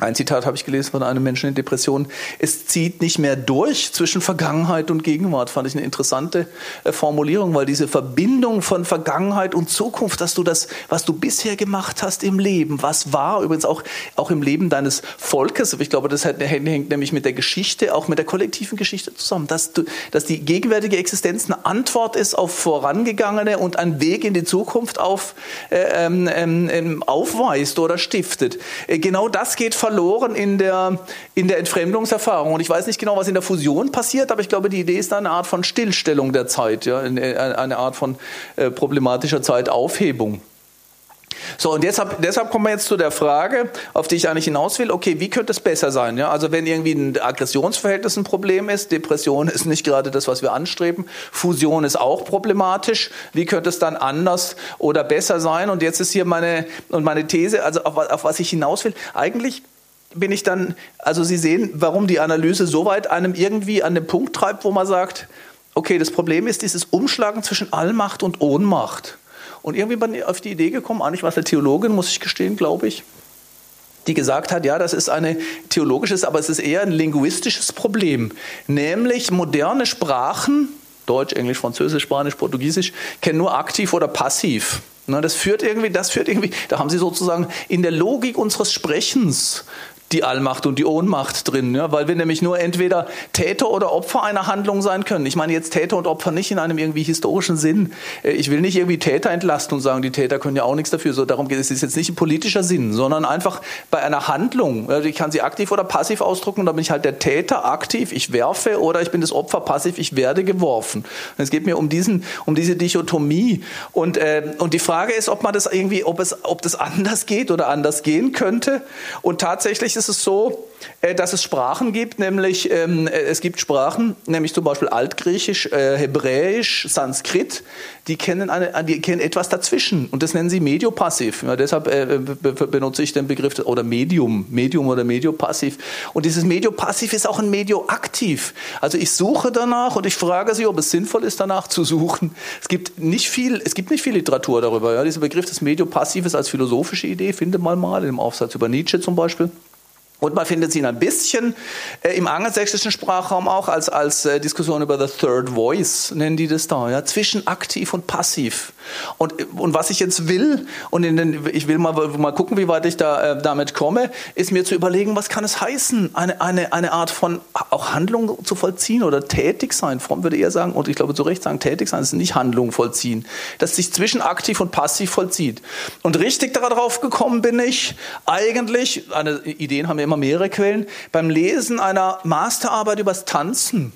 ein Zitat habe ich gelesen von einem Menschen in Depression. Es zieht nicht mehr durch zwischen Vergangenheit und Gegenwart. Fand ich eine interessante äh, Formulierung, weil diese Verbindung von Vergangenheit und Zukunft, dass du das, was du bisher gemacht hast im Leben, was war, übrigens auch, auch im Leben deines Volkes, ich glaube, das hängt nämlich mit der Geschichte, auch mit der kollektiven Geschichte zusammen, dass, du, dass die gegenwärtige Existenz eine Antwort ist auf vorangegangene und ein Weg in die Zukunft auf, äh, ähm, ähm, aufweist oder stiftet. Äh, genau das geht verloren in der, in der Entfremdungserfahrung. Und ich weiß nicht genau, was in der Fusion passiert, aber ich glaube, die Idee ist eine Art von Stillstellung der Zeit, ja, eine Art von äh, problematischer Zeitaufhebung. So, und deshalb, deshalb kommen wir jetzt zu der Frage, auf die ich eigentlich hinaus will, okay, wie könnte es besser sein? Ja, also wenn irgendwie ein Aggressionsverhältnis ein Problem ist, Depression ist nicht gerade das, was wir anstreben, Fusion ist auch problematisch, wie könnte es dann anders oder besser sein? Und jetzt ist hier meine, und meine These, also auf, auf was ich hinaus will, eigentlich bin ich dann, also Sie sehen, warum die Analyse so weit einem irgendwie an den Punkt treibt, wo man sagt, okay, das Problem ist dieses Umschlagen zwischen Allmacht und Ohnmacht. Und irgendwie bin ich auf die Idee gekommen, eigentlich war es eine Theologin, muss ich gestehen, glaube ich, die gesagt hat, ja, das ist ein theologisches, aber es ist eher ein linguistisches Problem. Nämlich moderne Sprachen, Deutsch, Englisch, Französisch, Spanisch, Portugiesisch, kennen nur aktiv oder passiv. Das führt irgendwie, das führt irgendwie, da haben sie sozusagen in der Logik unseres Sprechens die Allmacht und die Ohnmacht drin, ja, weil wir nämlich nur entweder Täter oder Opfer einer Handlung sein können. Ich meine jetzt Täter und Opfer nicht in einem irgendwie historischen Sinn. Äh, ich will nicht irgendwie Täter entlasten und sagen, die Täter können ja auch nichts dafür. So darum geht es. Ist jetzt nicht ein politischer Sinn, sondern einfach bei einer Handlung. Also ich kann sie aktiv oder passiv ausdrucken und da bin ich halt der Täter aktiv, ich werfe oder ich bin das Opfer passiv, ich werde geworfen. Und es geht mir um diesen, um diese Dichotomie und äh, und die Frage ist, ob man das irgendwie, ob es, ob das anders geht oder anders gehen könnte. Und tatsächlich eigentlich ist es so, äh, dass es Sprachen gibt, nämlich ähm, äh, es gibt Sprachen, nämlich zum Beispiel Altgriechisch, äh, Hebräisch, Sanskrit, die kennen, eine, die kennen etwas dazwischen und das nennen sie Mediopassiv. Ja, deshalb benutze ich den Begriff oder Medium, Medium oder Mediopassiv. Und dieses Mediopassiv ist auch ein Medioaktiv. Also ich suche danach und ich frage sie, ob es sinnvoll ist, danach zu suchen. Es gibt nicht viel, es gibt nicht viel Literatur darüber. Ja. Dieser Begriff des Mediopassives als philosophische Idee findet man mal in dem Aufsatz über Nietzsche zum Beispiel. Und man findet sie ein bisschen äh, im angelsächsischen Sprachraum auch als, als äh, Diskussion über the third voice, nennen die das da, ja, zwischen aktiv und passiv. Und, und was ich jetzt will, und den, ich will mal, mal gucken, wie weit ich da äh, damit komme, ist mir zu überlegen, was kann es heißen, eine, eine, eine Art von auch Handlung zu vollziehen oder tätig sein. Fromm würde eher sagen, und ich glaube zu Recht sagen, tätig sein ist nicht Handlung vollziehen, dass sich zwischen aktiv und passiv vollzieht. Und richtig darauf gekommen bin ich, eigentlich, eine, Ideen haben immer immer mehrere Quellen, beim Lesen einer Masterarbeit übers Tanzen.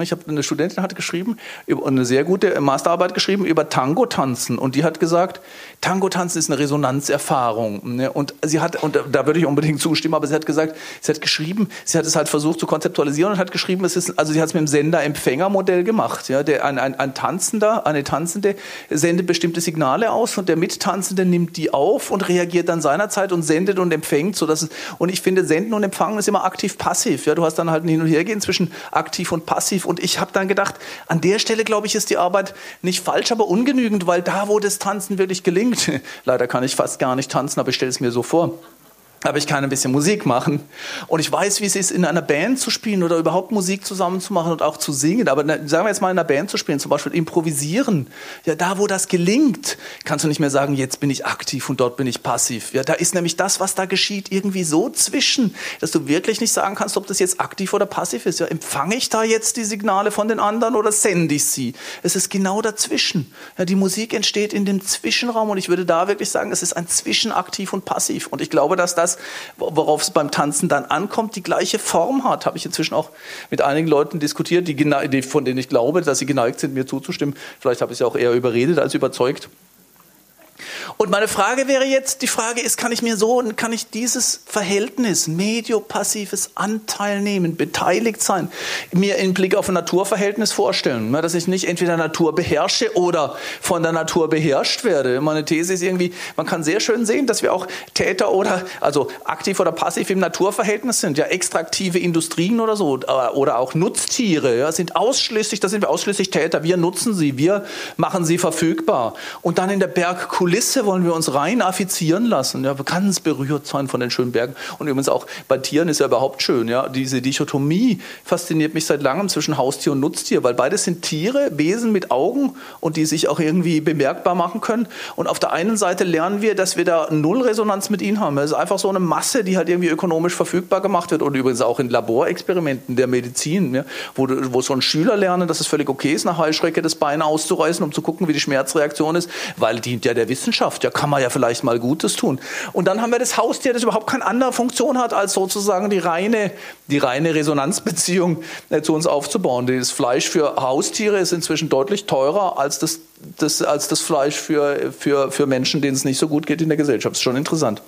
Ich habe eine Studentin hat geschrieben, eine sehr gute Masterarbeit geschrieben über Tango tanzen. Und die hat gesagt, Tango tanzen ist eine Resonanzerfahrung ne? und sie hat und da würde ich unbedingt zustimmen, aber sie hat gesagt, sie hat geschrieben, sie hat es halt versucht zu konzeptualisieren und hat geschrieben, es ist also sie hat es mit dem Sender-Empfänger-Modell gemacht, ja, der ein, ein, ein Tanzender, eine Tanzende sendet bestimmte Signale aus und der Mittanzende nimmt die auf und reagiert dann seinerzeit und sendet und empfängt, so dass und ich finde senden und empfangen ist immer aktiv-passiv, ja, du hast dann halt ein Hin und Hergehen zwischen aktiv und passiv intensiv. Und ich habe dann gedacht, an der Stelle, glaube ich, ist die Arbeit nicht falsch, aber ungenügend, weil da, wo das Tanzen wirklich gelingt, leider kann ich fast gar nicht tanzen, aber ich stelle es mir so vor, aber ich kann ein bisschen Musik machen und ich weiß, wie es ist, in einer Band zu spielen oder überhaupt Musik zusammen zu machen und auch zu singen. Aber sagen wir jetzt mal in einer Band zu spielen, zum Beispiel improvisieren. Ja, da, wo das gelingt, kannst du nicht mehr sagen, jetzt bin ich aktiv und dort bin ich passiv. Ja, da ist nämlich das, was da geschieht, irgendwie so zwischen, dass du wirklich nicht sagen kannst, ob das jetzt aktiv oder passiv ist. Ja, empfange ich da jetzt die Signale von den anderen oder sende ich sie? Es ist genau dazwischen. Ja, die Musik entsteht in dem Zwischenraum und ich würde da wirklich sagen, es ist ein Zwischenaktiv und passiv. Und ich glaube, dass das das, worauf es beim Tanzen dann ankommt, die gleiche Form hat. Habe ich inzwischen auch mit einigen Leuten diskutiert, die, von denen ich glaube, dass sie geneigt sind, mir zuzustimmen. Vielleicht habe ich sie auch eher überredet als überzeugt. Und meine Frage wäre jetzt, die Frage ist, kann ich mir so, kann ich dieses Verhältnis, mediopassives Anteil nehmen, beteiligt sein, mir im Blick auf ein Naturverhältnis vorstellen, dass ich nicht entweder Natur beherrsche oder von der Natur beherrscht werde. Meine These ist irgendwie, man kann sehr schön sehen, dass wir auch Täter oder, also aktiv oder passiv im Naturverhältnis sind. Ja, extraktive Industrien oder so, oder auch Nutztiere, ja, sind ausschließlich, da sind wir ausschließlich Täter. Wir nutzen sie, wir machen sie verfügbar. Und dann in der Bergkulisse wollen wir uns rein affizieren lassen, ja, ganz berührt sein von den schönen Bergen. Und übrigens auch bei Tieren ist ja überhaupt schön, ja, diese Dichotomie fasziniert mich seit langem zwischen Haustier und Nutztier, weil beides sind Tiere, Wesen mit Augen und die sich auch irgendwie bemerkbar machen können. Und auf der einen Seite lernen wir, dass wir da null Resonanz mit ihnen haben. Es ist einfach so eine Masse, die halt irgendwie ökonomisch verfügbar gemacht wird und übrigens auch in Laborexperimenten der Medizin, ja, wo, wo so ein Schüler lernen, dass es völlig okay ist, nach Heuschrecke das Bein auszureißen, um zu gucken, wie die Schmerzreaktion ist, weil dient ja der Wissenschaft. Ja, kann man ja vielleicht mal Gutes tun. Und dann haben wir das Haustier, das überhaupt keine andere Funktion hat, als sozusagen die reine, die reine Resonanzbeziehung äh, zu uns aufzubauen. Das Fleisch für Haustiere ist inzwischen deutlich teurer als das, das, als das Fleisch für, für, für Menschen, denen es nicht so gut geht in der Gesellschaft. Das ist schon interessant.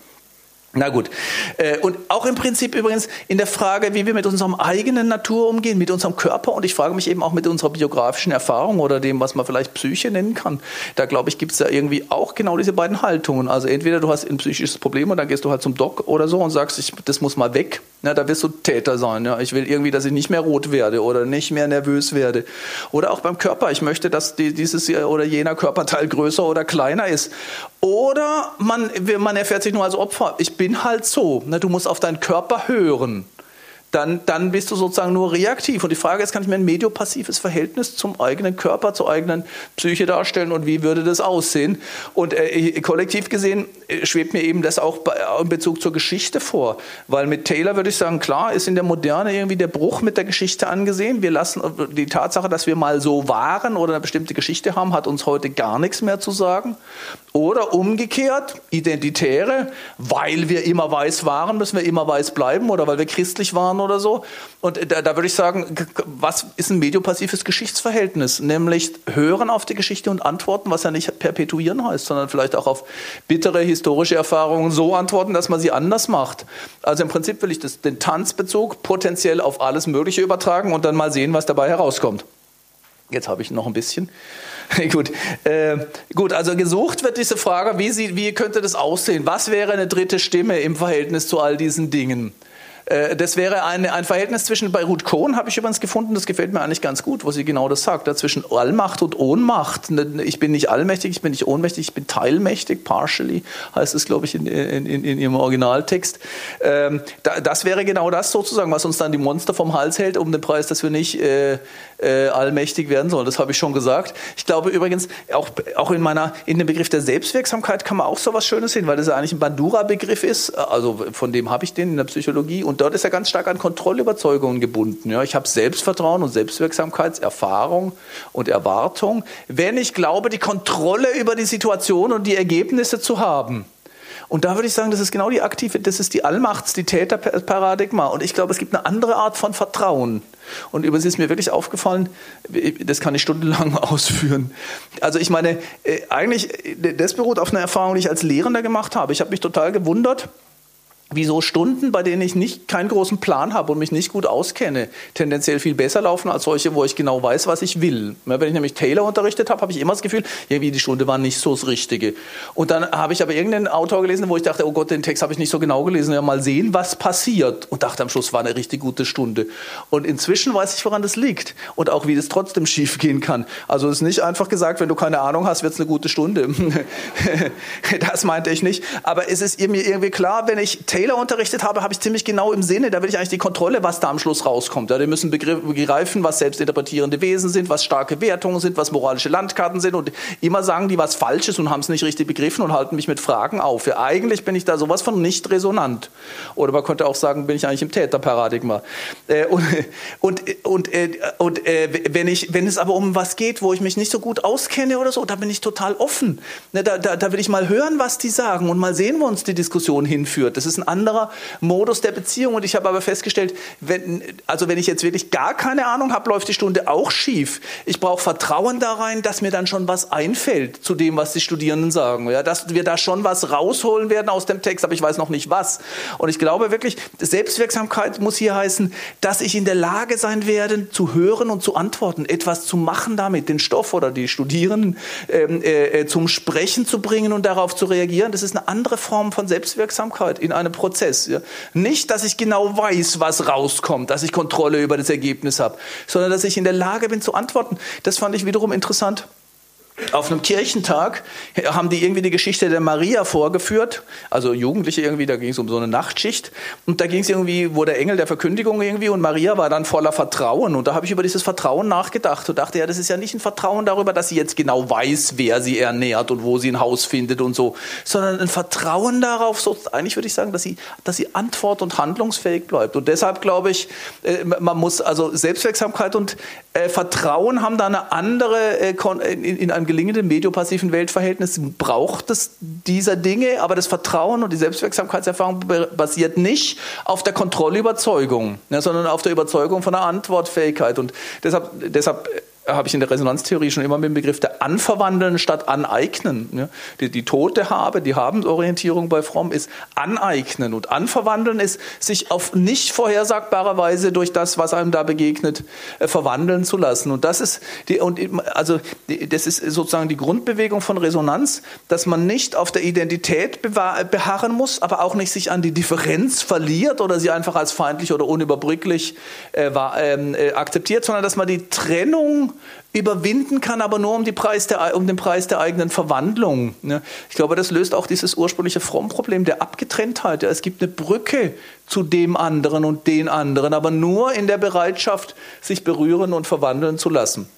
Na gut. Äh, und auch im Prinzip übrigens in der Frage, wie wir mit unserem eigenen Natur umgehen, mit unserem Körper und ich frage mich eben auch mit unserer biografischen Erfahrung oder dem, was man vielleicht Psyche nennen kann. Da glaube ich, gibt es ja irgendwie auch genau diese beiden Haltungen. Also entweder du hast ein psychisches Problem und dann gehst du halt zum Doc oder so und sagst, ich, das muss mal weg. Ja, da wirst du Täter sein. Ja. Ich will irgendwie, dass ich nicht mehr rot werde oder nicht mehr nervös werde. Oder auch beim Körper. Ich möchte, dass die, dieses oder jener Körperteil größer oder kleiner ist. Oder man, man erfährt sich nur als Opfer. Ich bin halt so. Ne? Du musst auf deinen Körper hören dann, dann bist du sozusagen nur reaktiv. Und die Frage ist, kann ich mir ein mediopassives Verhältnis zum eigenen Körper, zur eigenen Psyche darstellen und wie würde das aussehen? Und äh, kollektiv gesehen äh, schwebt mir eben das auch bei, in Bezug zur Geschichte vor. Weil mit Taylor würde ich sagen, klar ist in der Moderne irgendwie der Bruch mit der Geschichte angesehen. Wir lassen die Tatsache, dass wir mal so waren oder eine bestimmte Geschichte haben, hat uns heute gar nichts mehr zu sagen. Oder umgekehrt, Identitäre, weil wir immer weiß waren, müssen wir immer weiß bleiben oder weil wir christlich waren oder so. Und da, da würde ich sagen, was ist ein mediopassives Geschichtsverhältnis? Nämlich hören auf die Geschichte und antworten, was ja nicht perpetuieren heißt, sondern vielleicht auch auf bittere historische Erfahrungen so antworten, dass man sie anders macht. Also im Prinzip will ich das, den Tanzbezug potenziell auf alles Mögliche übertragen und dann mal sehen, was dabei herauskommt. Jetzt habe ich noch ein bisschen. gut. Äh, gut, also gesucht wird diese Frage, wie, sie, wie könnte das aussehen? Was wäre eine dritte Stimme im Verhältnis zu all diesen Dingen? Äh, das wäre eine, ein Verhältnis zwischen, bei Ruth Kohn habe ich übrigens gefunden, das gefällt mir eigentlich ganz gut, wo sie genau das sagt, da zwischen Allmacht und Ohnmacht. Ne, ich bin nicht allmächtig, ich bin nicht ohnmächtig, ich bin teilmächtig, partially heißt es, glaube ich, in, in, in, in ihrem Originaltext. Ähm, das wäre genau das sozusagen, was uns dann die Monster vom Hals hält, um den Preis, dass wir nicht äh, äh, allmächtig werden sollen. Das habe ich schon gesagt. Ich glaube übrigens, auch, auch in meiner, in dem Begriff der Selbstwirksamkeit kann man auch so was Schönes sehen, weil das ja eigentlich ein Bandura-Begriff ist. Also von dem habe ich den in der Psychologie. Und dort ist er ganz stark an Kontrollüberzeugungen gebunden. Ja, ich habe Selbstvertrauen und Selbstwirksamkeitserfahrung und Erwartung, wenn ich glaube, die Kontrolle über die Situation und die Ergebnisse zu haben. Und da würde ich sagen, das ist genau die aktive, das ist die Allmachts-, die Täterparadigma. Und ich glaube, es gibt eine andere Art von Vertrauen. Und übrigens ist mir wirklich aufgefallen, das kann ich stundenlang ausführen. Also ich meine, äh, eigentlich, das beruht auf einer Erfahrung, die ich als Lehrender gemacht habe. Ich habe mich total gewundert, wieso Stunden, bei denen ich nicht keinen großen Plan habe und mich nicht gut auskenne, tendenziell viel besser laufen als solche, wo ich genau weiß, was ich will. Wenn ich nämlich Taylor unterrichtet habe, habe ich immer das Gefühl, irgendwie die Stunde war nicht so das Richtige. Und dann habe ich aber irgendeinen Autor gelesen, wo ich dachte, oh Gott, den Text habe ich nicht so genau gelesen, ja mal sehen, was passiert. Und dachte am Schluss, war eine richtig gute Stunde. Und inzwischen weiß ich, woran das liegt und auch, wie das trotzdem schief gehen kann. Also es ist nicht einfach gesagt, wenn du keine Ahnung hast, wird es eine gute Stunde. das meinte ich nicht. Aber es ist mir irgendwie klar, wenn ich Taylor unterrichtet habe, habe ich ziemlich genau im Sinne, da will ich eigentlich die Kontrolle, was da am Schluss rauskommt. Ja, die müssen begreifen, was selbstinterpretierende Wesen sind, was starke Wertungen sind, was moralische Landkarten sind und immer sagen die was Falsches und haben es nicht richtig begriffen und halten mich mit Fragen auf. Ja, eigentlich bin ich da sowas von nicht resonant. Oder man könnte auch sagen, bin ich eigentlich im Täterparadigma. Äh, und und, und, äh, und äh, wenn, ich, wenn es aber um was geht, wo ich mich nicht so gut auskenne oder so, da bin ich total offen. Ne, da, da, da will ich mal hören, was die sagen und mal sehen, wo uns die Diskussion hinführt. Das ist ein anderer Modus der Beziehung. Und ich habe aber festgestellt, wenn, also wenn ich jetzt wirklich gar keine Ahnung habe, läuft die Stunde auch schief. Ich brauche Vertrauen da rein, dass mir dann schon was einfällt zu dem, was die Studierenden sagen. Ja, dass wir da schon was rausholen werden aus dem Text, aber ich weiß noch nicht was. Und ich glaube wirklich, Selbstwirksamkeit muss hier heißen, dass ich in der Lage sein werde, zu hören und zu antworten, etwas zu machen damit, den Stoff oder die Studierenden ähm, äh, äh, zum Sprechen zu bringen und darauf zu reagieren. Das ist eine andere Form von Selbstwirksamkeit in einem Prozess. Ja. Nicht, dass ich genau weiß, was rauskommt, dass ich Kontrolle über das Ergebnis habe, sondern dass ich in der Lage bin zu antworten. Das fand ich wiederum interessant auf einem Kirchentag haben die irgendwie die Geschichte der Maria vorgeführt, also Jugendliche irgendwie, da ging es um so eine Nachtschicht und da ging es irgendwie, wo der Engel der Verkündigung irgendwie und Maria war dann voller Vertrauen und da habe ich über dieses Vertrauen nachgedacht und dachte, ja, das ist ja nicht ein Vertrauen darüber, dass sie jetzt genau weiß, wer sie ernährt und wo sie ein Haus findet und so, sondern ein Vertrauen darauf, so, eigentlich würde ich sagen, dass sie, dass sie antwort- und handlungsfähig bleibt. Und deshalb glaube ich, äh, man muss, also Selbstwirksamkeit und äh, Vertrauen haben da eine andere, äh, in, in einem gelingenden mediopassiven Weltverhältnis braucht es dieser Dinge, aber das Vertrauen und die Selbstwirksamkeitserfahrung basiert nicht auf der Kontrollüberzeugung, ne, sondern auf der Überzeugung von der Antwortfähigkeit. Und deshalb, deshalb habe ich in der Resonanztheorie schon immer mit dem Begriff der Anverwandeln statt Aneignen. Die, die tote Habe, die Habensorientierung bei Fromm ist Aneignen und Anverwandeln ist, sich auf nicht vorhersagbare Weise durch das, was einem da begegnet, äh, verwandeln zu lassen. Und das ist die, und also das ist sozusagen die Grundbewegung von Resonanz, dass man nicht auf der Identität beharren muss, aber auch nicht sich an die Differenz verliert oder sie einfach als feindlich oder unüberbrücklich äh, ähm, äh, akzeptiert, sondern dass man die Trennung überwinden kann, aber nur um, der, um den Preis der eigenen Verwandlung. Ne? Ich glaube, das löst auch dieses ursprüngliche Fromm-Problem der Abgetrenntheit. Es gibt eine Brücke zu dem anderen und den anderen, aber nur in der Bereitschaft, sich berühren und verwandeln zu lassen.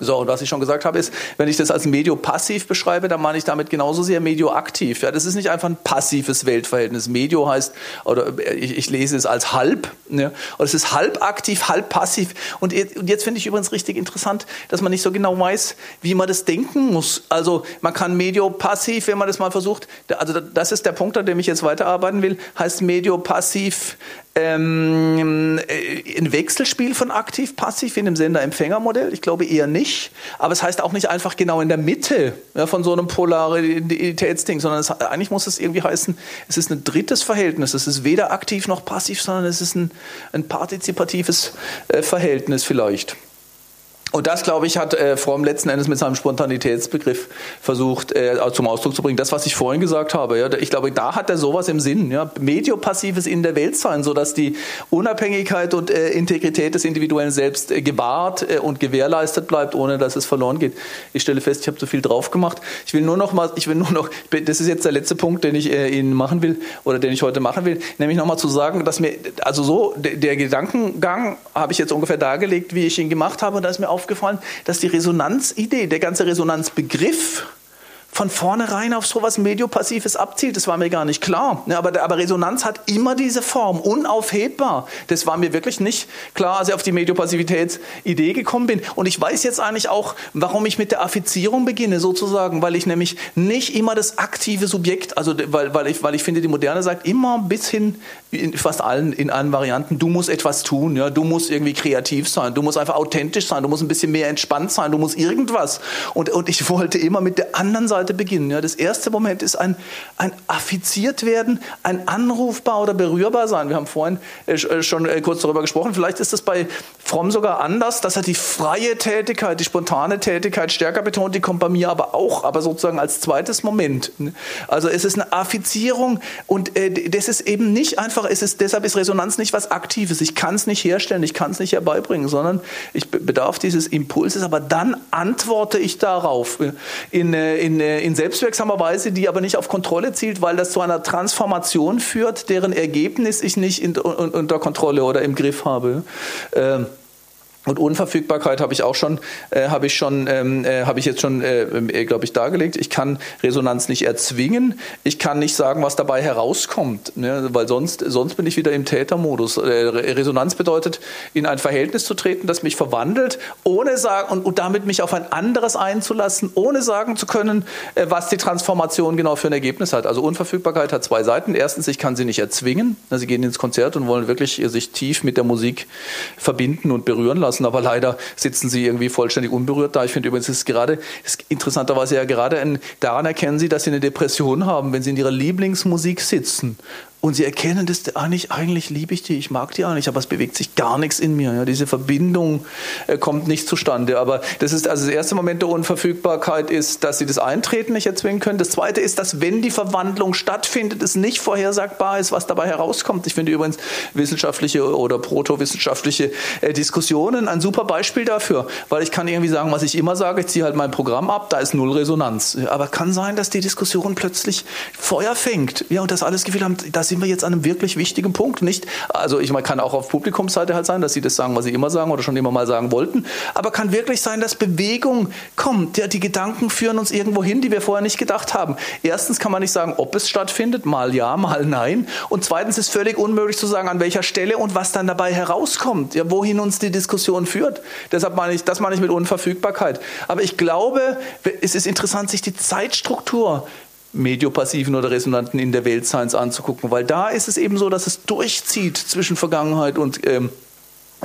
So, und was ich schon gesagt habe, ist, wenn ich das als Medio-passiv beschreibe, dann meine ich damit genauso sehr Medio-aktiv. Ja, das ist nicht einfach ein passives Weltverhältnis. Medio heißt, oder ich, ich lese es als halb, ne? oder es ist halb aktiv, halb passiv. Und jetzt finde ich übrigens richtig interessant, dass man nicht so genau weiß, wie man das denken muss. Also man kann Medio-passiv, wenn man das mal versucht, also das ist der Punkt, an dem ich jetzt weiterarbeiten will, heißt Medio-passiv ähm, äh, ein Wechselspiel von aktiv-passiv in dem Sender-Empfänger-Modell? Ich glaube eher nicht. Aber es heißt auch nicht einfach genau in der Mitte ja, von so einem Polaritätsding, sondern es, eigentlich muss es irgendwie heißen, es ist ein drittes Verhältnis. Es ist weder aktiv noch passiv, sondern es ist ein, ein partizipatives äh, Verhältnis vielleicht. Und das, glaube ich, hat äh, Fromm letzten Endes mit seinem Spontanitätsbegriff versucht äh, zum Ausdruck zu bringen. Das, was ich vorhin gesagt habe. Ja, ich glaube, da hat er sowas im Sinn. Ja, Mediopassives in der Welt sein, sodass die Unabhängigkeit und äh, Integrität des individuellen Selbst äh, gewahrt äh, und gewährleistet bleibt, ohne dass es verloren geht. Ich stelle fest, ich habe zu viel drauf gemacht. Ich will nur noch mal, ich will nur noch, das ist jetzt der letzte Punkt, den ich äh, Ihnen machen will oder den ich heute machen will, nämlich nochmal zu sagen, dass mir, also so, der, der Gedankengang habe ich jetzt ungefähr dargelegt, wie ich ihn gemacht habe, und da ist mir auf aufgefallen, dass die Resonanzidee, der ganze Resonanzbegriff von vornherein auf so was Mediopassives abzielt. Das war mir gar nicht klar. aber, aber, Resonanz hat immer diese Form, unaufhebbar. Das war mir wirklich nicht klar, als ich auf die Mediopassivitätsidee gekommen bin. Und ich weiß jetzt eigentlich auch, warum ich mit der Affizierung beginne, sozusagen, weil ich nämlich nicht immer das aktive Subjekt, also weil, weil, ich, weil ich finde, die Moderne sagt immer bis hin, in fast allen, in allen Varianten, du musst etwas tun, ja, du musst irgendwie kreativ sein, du musst einfach authentisch sein, du musst ein bisschen mehr entspannt sein, du musst irgendwas. Und, und ich wollte immer mit der anderen Seite Seite beginnen. Ja, das erste Moment ist ein, ein affiziert werden, ein anrufbar oder berührbar sein. Wir haben vorhin äh, äh, schon äh, kurz darüber gesprochen. Vielleicht ist das bei Fromm sogar anders, dass er die freie Tätigkeit, die spontane Tätigkeit stärker betont. Die kommt bei mir aber auch, aber sozusagen als zweites Moment. Also es ist eine Affizierung und das ist eben nicht einfach, es ist, deshalb ist Resonanz nicht was Aktives. Ich kann es nicht herstellen, ich kann es nicht herbeibringen, sondern ich bedarf dieses Impulses, aber dann antworte ich darauf in, in, in selbstwirksamer Weise, die aber nicht auf Kontrolle zielt, weil das zu einer Transformation führt, deren Ergebnis ich nicht in, unter Kontrolle oder im Griff habe. Ähm und Unverfügbarkeit habe ich auch schon, äh, habe ich schon, ähm, äh, habe ich jetzt schon, äh, äh glaube ich, dargelegt. Ich kann Resonanz nicht erzwingen. Ich kann nicht sagen, was dabei herauskommt, ne? weil sonst, sonst bin ich wieder im Tätermodus. Äh, Resonanz bedeutet, in ein Verhältnis zu treten, das mich verwandelt, ohne sagen und, und damit mich auf ein anderes einzulassen, ohne sagen zu können, äh, was die Transformation genau für ein Ergebnis hat. Also Unverfügbarkeit hat zwei Seiten. Erstens, ich kann sie nicht erzwingen. Sie gehen ins Konzert und wollen wirklich sich tief mit der Musik verbinden und berühren lassen lassen, aber leider sitzen sie irgendwie vollständig unberührt da. Ich finde übrigens, es ist gerade, ist interessanterweise ja gerade ein, daran erkennen sie, dass sie eine Depression haben, wenn sie in ihrer Lieblingsmusik sitzen und sie erkennen das eigentlich, eigentlich liebe ich die, ich mag die eigentlich, aber es bewegt sich gar nichts in mir. Ja, diese Verbindung äh, kommt nicht zustande. Aber das ist also das erste Moment der Unverfügbarkeit ist, dass sie das Eintreten nicht erzwingen können. Das zweite ist, dass wenn die Verwandlung stattfindet, es nicht vorhersagbar ist, was dabei herauskommt. Ich finde übrigens wissenschaftliche oder protowissenschaftliche äh, Diskussionen ein super Beispiel dafür, weil ich kann irgendwie sagen, was ich immer sage, ich ziehe halt mein Programm ab, da ist null Resonanz. Aber kann sein, dass die Diskussion plötzlich Feuer fängt. Ja, und das alles Gefühl haben, dass sind wir jetzt an einem wirklich wichtigen Punkt, nicht? Also ich meine, kann auch auf Publikumsseite halt sein, dass sie das sagen, was sie immer sagen oder schon immer mal sagen wollten, aber kann wirklich sein, dass Bewegung kommt. Ja, die Gedanken führen uns irgendwo hin, die wir vorher nicht gedacht haben. Erstens kann man nicht sagen, ob es stattfindet, mal ja, mal nein. Und zweitens ist völlig unmöglich zu sagen, an welcher Stelle und was dann dabei herauskommt, ja, wohin uns die Diskussion führt. Deshalb meine ich, das meine ich mit Unverfügbarkeit. Aber ich glaube, es ist interessant, sich die Zeitstruktur mediopassiven oder resonanten in der Welt Science anzugucken, weil da ist es eben so, dass es durchzieht zwischen Vergangenheit und ähm,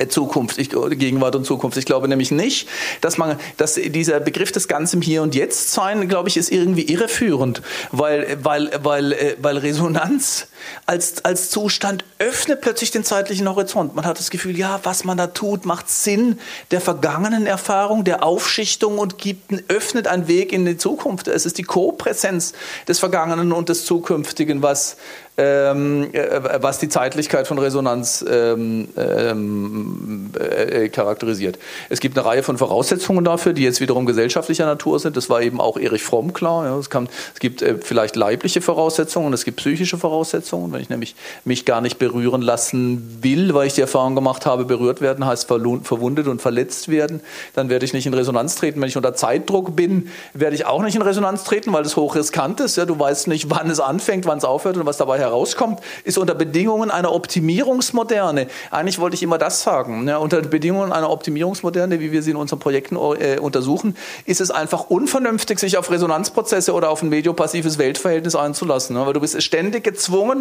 Zukunft, ich, Gegenwart und Zukunft. Ich glaube nämlich nicht, dass man, dass dieser Begriff des Ganzen Hier und Jetzt sein, glaube ich, ist irgendwie irreführend, weil, weil, weil, äh, weil Resonanz als, als Zustand öffnet plötzlich den zeitlichen Horizont. Man hat das Gefühl, ja, was man da tut, macht Sinn der vergangenen Erfahrung, der Aufschichtung und gibt, öffnet einen Weg in die Zukunft. Es ist die Co-Präsenz des Vergangenen und des Zukünftigen, was ähm, äh, was die Zeitlichkeit von Resonanz ähm, ähm, äh, charakterisiert. Es gibt eine Reihe von Voraussetzungen dafür, die jetzt wiederum gesellschaftlicher Natur sind. Das war eben auch Erich Fromm klar. Ja. Es, kann, es, gibt äh, vielleicht leibliche Voraussetzungen, es gibt psychische Voraussetzungen. Wenn ich nämlich mich gar nicht berühren lassen will, weil ich die Erfahrung gemacht habe, berührt werden heißt verwundet und verletzt werden, dann werde ich nicht in Resonanz treten. Wenn ich unter Zeitdruck bin, werde ich auch nicht in Resonanz treten, weil das hochriskant ist. Ja. Du weißt nicht, wann es anfängt, wann es aufhört und was dabei herauskommt, ist unter Bedingungen einer Optimierungsmoderne. Eigentlich wollte ich immer das sagen. Ja, unter Bedingungen einer Optimierungsmoderne, wie wir sie in unseren Projekten äh, untersuchen, ist es einfach unvernünftig, sich auf Resonanzprozesse oder auf ein mediopassives Weltverhältnis einzulassen. Ja, weil du bist ständig gezwungen,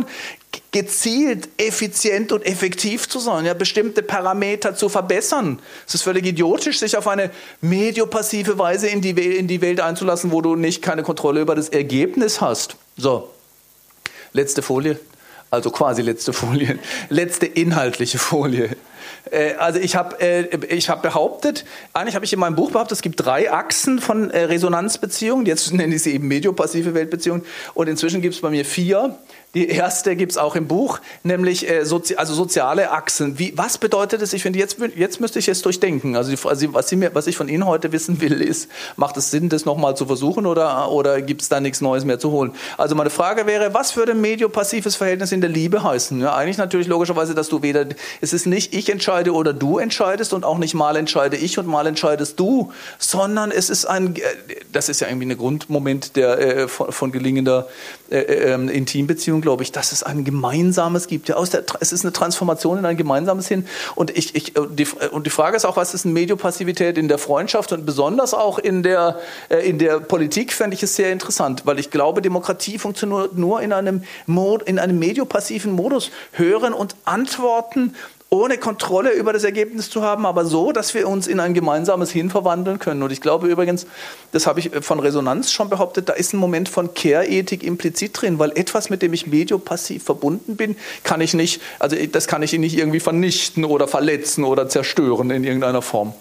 gezielt, effizient und effektiv zu sein, ja, bestimmte Parameter zu verbessern. Es ist völlig idiotisch, sich auf eine mediopassive Weise in die, in die Welt einzulassen, wo du nicht keine Kontrolle über das Ergebnis hast. So, letzte Folie. Also quasi letzte Folie. Letzte inhaltliche Folie. Äh, also ich habe äh, hab behauptet, eigentlich habe ich in meinem Buch behauptet, es gibt drei Achsen von äh, Resonanzbeziehungen. Jetzt nenne ich sie eben mediopassive Weltbeziehungen. Und inzwischen gibt es bei mir vier. Die erste gibt es auch im Buch, nämlich äh, sozi also soziale Achsen. Wie, was bedeutet es? Ich finde, jetzt, jetzt müsste ich es durchdenken. Also, die, was, mir, was, ich von Ihnen heute wissen will, ist, macht es Sinn, das nochmal zu versuchen oder, oder gibt es da nichts Neues mehr zu holen? Also meine Frage wäre, was würde mediopassives Verhältnis in der Liebe heißen? Ja, eigentlich natürlich logischerweise, dass du weder, es ist nicht ich entscheide oder du entscheidest und auch nicht mal entscheide ich und mal entscheidest du, sondern es ist ein, äh, das ist ja irgendwie ein Grundmoment der, äh, von, von gelingender äh, äh, Intimbeziehung, glaube ich, dass es ein gemeinsames gibt. Ja, aus der, es ist eine Transformation in ein gemeinsames hin. Und, ich, ich, äh, die, und die Frage ist auch, was ist eine Mediopassivität in der Freundschaft und besonders auch in der, in der Politik, fände ich es sehr interessant, weil ich glaube, Demokratie funktioniert nur in einem, Mod, in einem mediopassiven Modus. Hören und antworten ohne Kontrolle über das Ergebnis zu haben, aber so, dass wir uns in ein gemeinsames Hin verwandeln können. Und ich glaube übrigens, das habe ich von Resonanz schon behauptet, da ist ein Moment von Care-Ethik implizit drin, weil etwas, mit dem ich mediopassiv verbunden bin, kann ich nicht, also das kann ich nicht irgendwie vernichten oder verletzen oder zerstören in irgendeiner Form.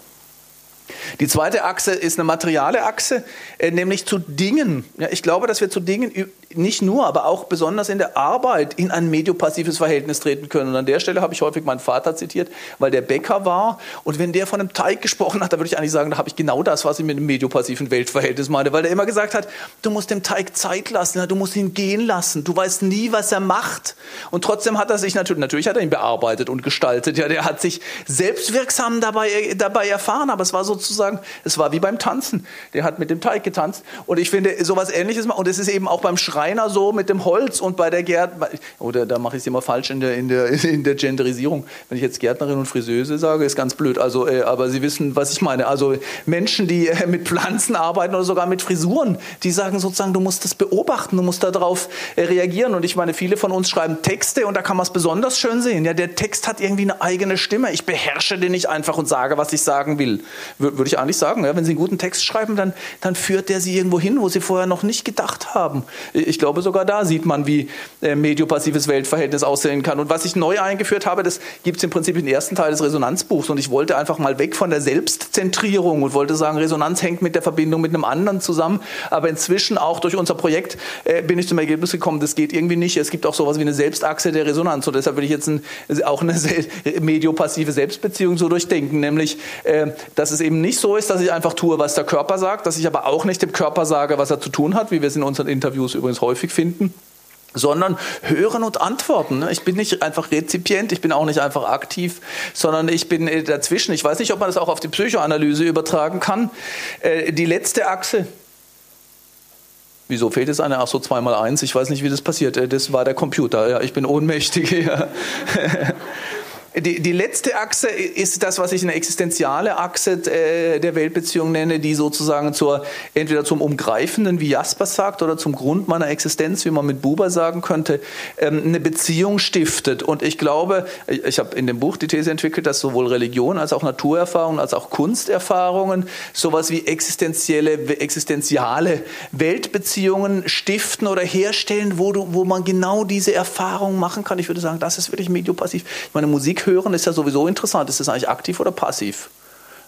Die zweite Achse ist eine materiale Achse, äh, nämlich zu Dingen. Ja, ich glaube, dass wir zu Dingen nicht nur, aber auch besonders in der Arbeit in ein mediopassives Verhältnis treten können. Und an der Stelle habe ich häufig meinen Vater zitiert, weil der Bäcker war. Und wenn der von einem Teig gesprochen hat, da würde ich eigentlich sagen, da habe ich genau das, was ich mit einem mediopassiven Weltverhältnis meine. Weil er immer gesagt hat, du musst dem Teig Zeit lassen, du musst ihn gehen lassen. Du weißt nie, was er macht. Und trotzdem hat er sich natürlich, natürlich hat er ihn bearbeitet und gestaltet. Ja, der hat sich selbstwirksam dabei, dabei erfahren. Aber es war sozusagen, es war wie beim Tanzen. Der hat mit dem Teig getanzt. Und ich finde, sowas ähnliches, und es ist eben auch beim Schreiner so mit dem Holz und bei der Gärtnerin, oder da mache ich es immer falsch in der, in, der, in der Genderisierung. Wenn ich jetzt Gärtnerin und Friseuse sage, ist ganz blöd. Also, äh, aber Sie wissen, was ich meine. Also Menschen, die äh, mit Pflanzen arbeiten oder sogar mit Frisuren, die sagen sozusagen, du musst das beobachten, du musst darauf äh, reagieren. Und ich meine, viele von uns schreiben Texte und da kann man es besonders schön sehen. Ja, der Text hat irgendwie eine eigene Stimme. Ich beherrsche den nicht einfach und sage, was ich sagen will. Würde ich eigentlich sagen. Ja, wenn Sie einen guten Text schreiben, dann, dann führt der Sie irgendwo hin, wo Sie vorher noch nicht gedacht haben. Ich glaube, sogar da sieht man, wie äh, mediopassives Weltverhältnis aussehen kann. Und was ich neu eingeführt habe, das gibt es im Prinzip im ersten Teil des Resonanzbuchs. Und ich wollte einfach mal weg von der Selbstzentrierung und wollte sagen, Resonanz hängt mit der Verbindung mit einem anderen zusammen. Aber inzwischen auch durch unser Projekt äh, bin ich zum Ergebnis gekommen, das geht irgendwie nicht. Es gibt auch sowas wie eine Selbstachse der Resonanz. Und deshalb will ich jetzt ein, auch eine mediopassive Selbstbeziehung so durchdenken. Nämlich, äh, dass es eben nicht so ist, dass ich einfach tue, was der Körper sagt, dass ich aber auch nicht dem Körper sage, was er zu tun hat, wie wir es in unseren Interviews übrigens häufig finden sondern hören und antworten. Ich bin nicht einfach Rezipient, ich bin auch nicht einfach aktiv, sondern ich bin äh, dazwischen. Ich weiß nicht, ob man das auch auf die Psychoanalyse übertragen kann. Äh, die letzte Achse. Wieso fehlt es eine? Ach so, zweimal eins. Ich weiß nicht, wie das passiert. Äh, das war der Computer. Ja, ich bin ohnmächtig. Ja. Die, die letzte Achse ist das, was ich eine existenziale Achse äh, der Weltbeziehung nenne, die sozusagen zur, entweder zum Umgreifenden, wie Jaspers sagt, oder zum Grund meiner Existenz, wie man mit Buber sagen könnte, ähm, eine Beziehung stiftet. Und ich glaube, ich habe in dem Buch die These entwickelt, dass sowohl Religion als auch Naturerfahrungen als auch Kunsterfahrungen sowas wie existenzielle, existenziale Weltbeziehungen stiften oder herstellen, wo, du, wo man genau diese Erfahrung machen kann. Ich würde sagen, das ist wirklich mediopassiv. Ich meine, Musik hören ist ja sowieso interessant. Ist das eigentlich aktiv oder passiv?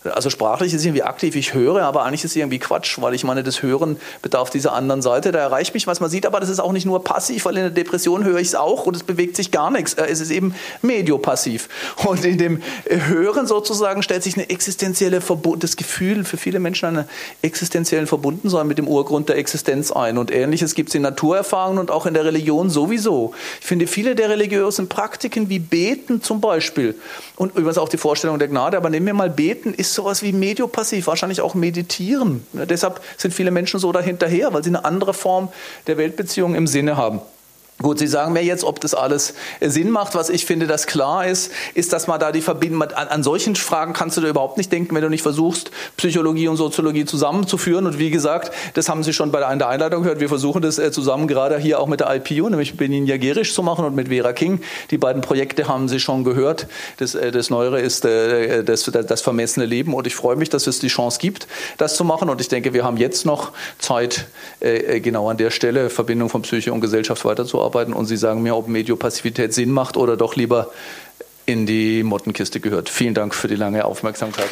Also sprachlich ist irgendwie aktiv, ich höre, aber eigentlich ist es irgendwie Quatsch, weil ich meine, das Hören bedarf dieser anderen Seite. Da erreicht mich, was man sieht, aber das ist auch nicht nur passiv, weil in der Depression höre ich es auch und es bewegt sich gar nichts. Äh, es ist eben mediopassiv. Und in dem Hören sozusagen stellt sich eine existenzielle Verbund, das Gefühl für viele Menschen einer existenziellen Verbundensein mit dem Urgrund der Existenz ein. Und ähnliches gibt es in Naturerfahrungen und auch in der Religion sowieso. Ich finde viele der religiösen Praktiken wie Beten zum Beispiel und übrigens auch die Vorstellung der Gnade, aber nehmen wir mal Beten, ist sowas wie mediopassiv, wahrscheinlich auch meditieren. Deshalb sind viele Menschen so dahinterher, weil sie eine andere Form der Weltbeziehung im Sinne haben. Gut, Sie sagen mir jetzt, ob das alles Sinn macht. Was ich finde, das klar ist, ist, dass man da die Verbindung, an, an solchen Fragen kannst du da überhaupt nicht denken, wenn du nicht versuchst, Psychologie und Soziologie zusammenzuführen. Und wie gesagt, das haben Sie schon bei der, Einleitung gehört. Wir versuchen das äh, zusammen gerade hier auch mit der IPU, nämlich Benin Jagerisch zu machen und mit Vera King. Die beiden Projekte haben Sie schon gehört. Das, äh, das Neuere ist äh, das, das vermessene Leben. Und ich freue mich, dass es die Chance gibt, das zu machen. Und ich denke, wir haben jetzt noch Zeit, äh, genau an der Stelle Verbindung von Psyche und Gesellschaft weiterzuarbeiten arbeiten und Sie sagen mir, ob Mediopassivität Sinn macht oder doch lieber in die Mottenkiste gehört. Vielen Dank für die lange Aufmerksamkeit.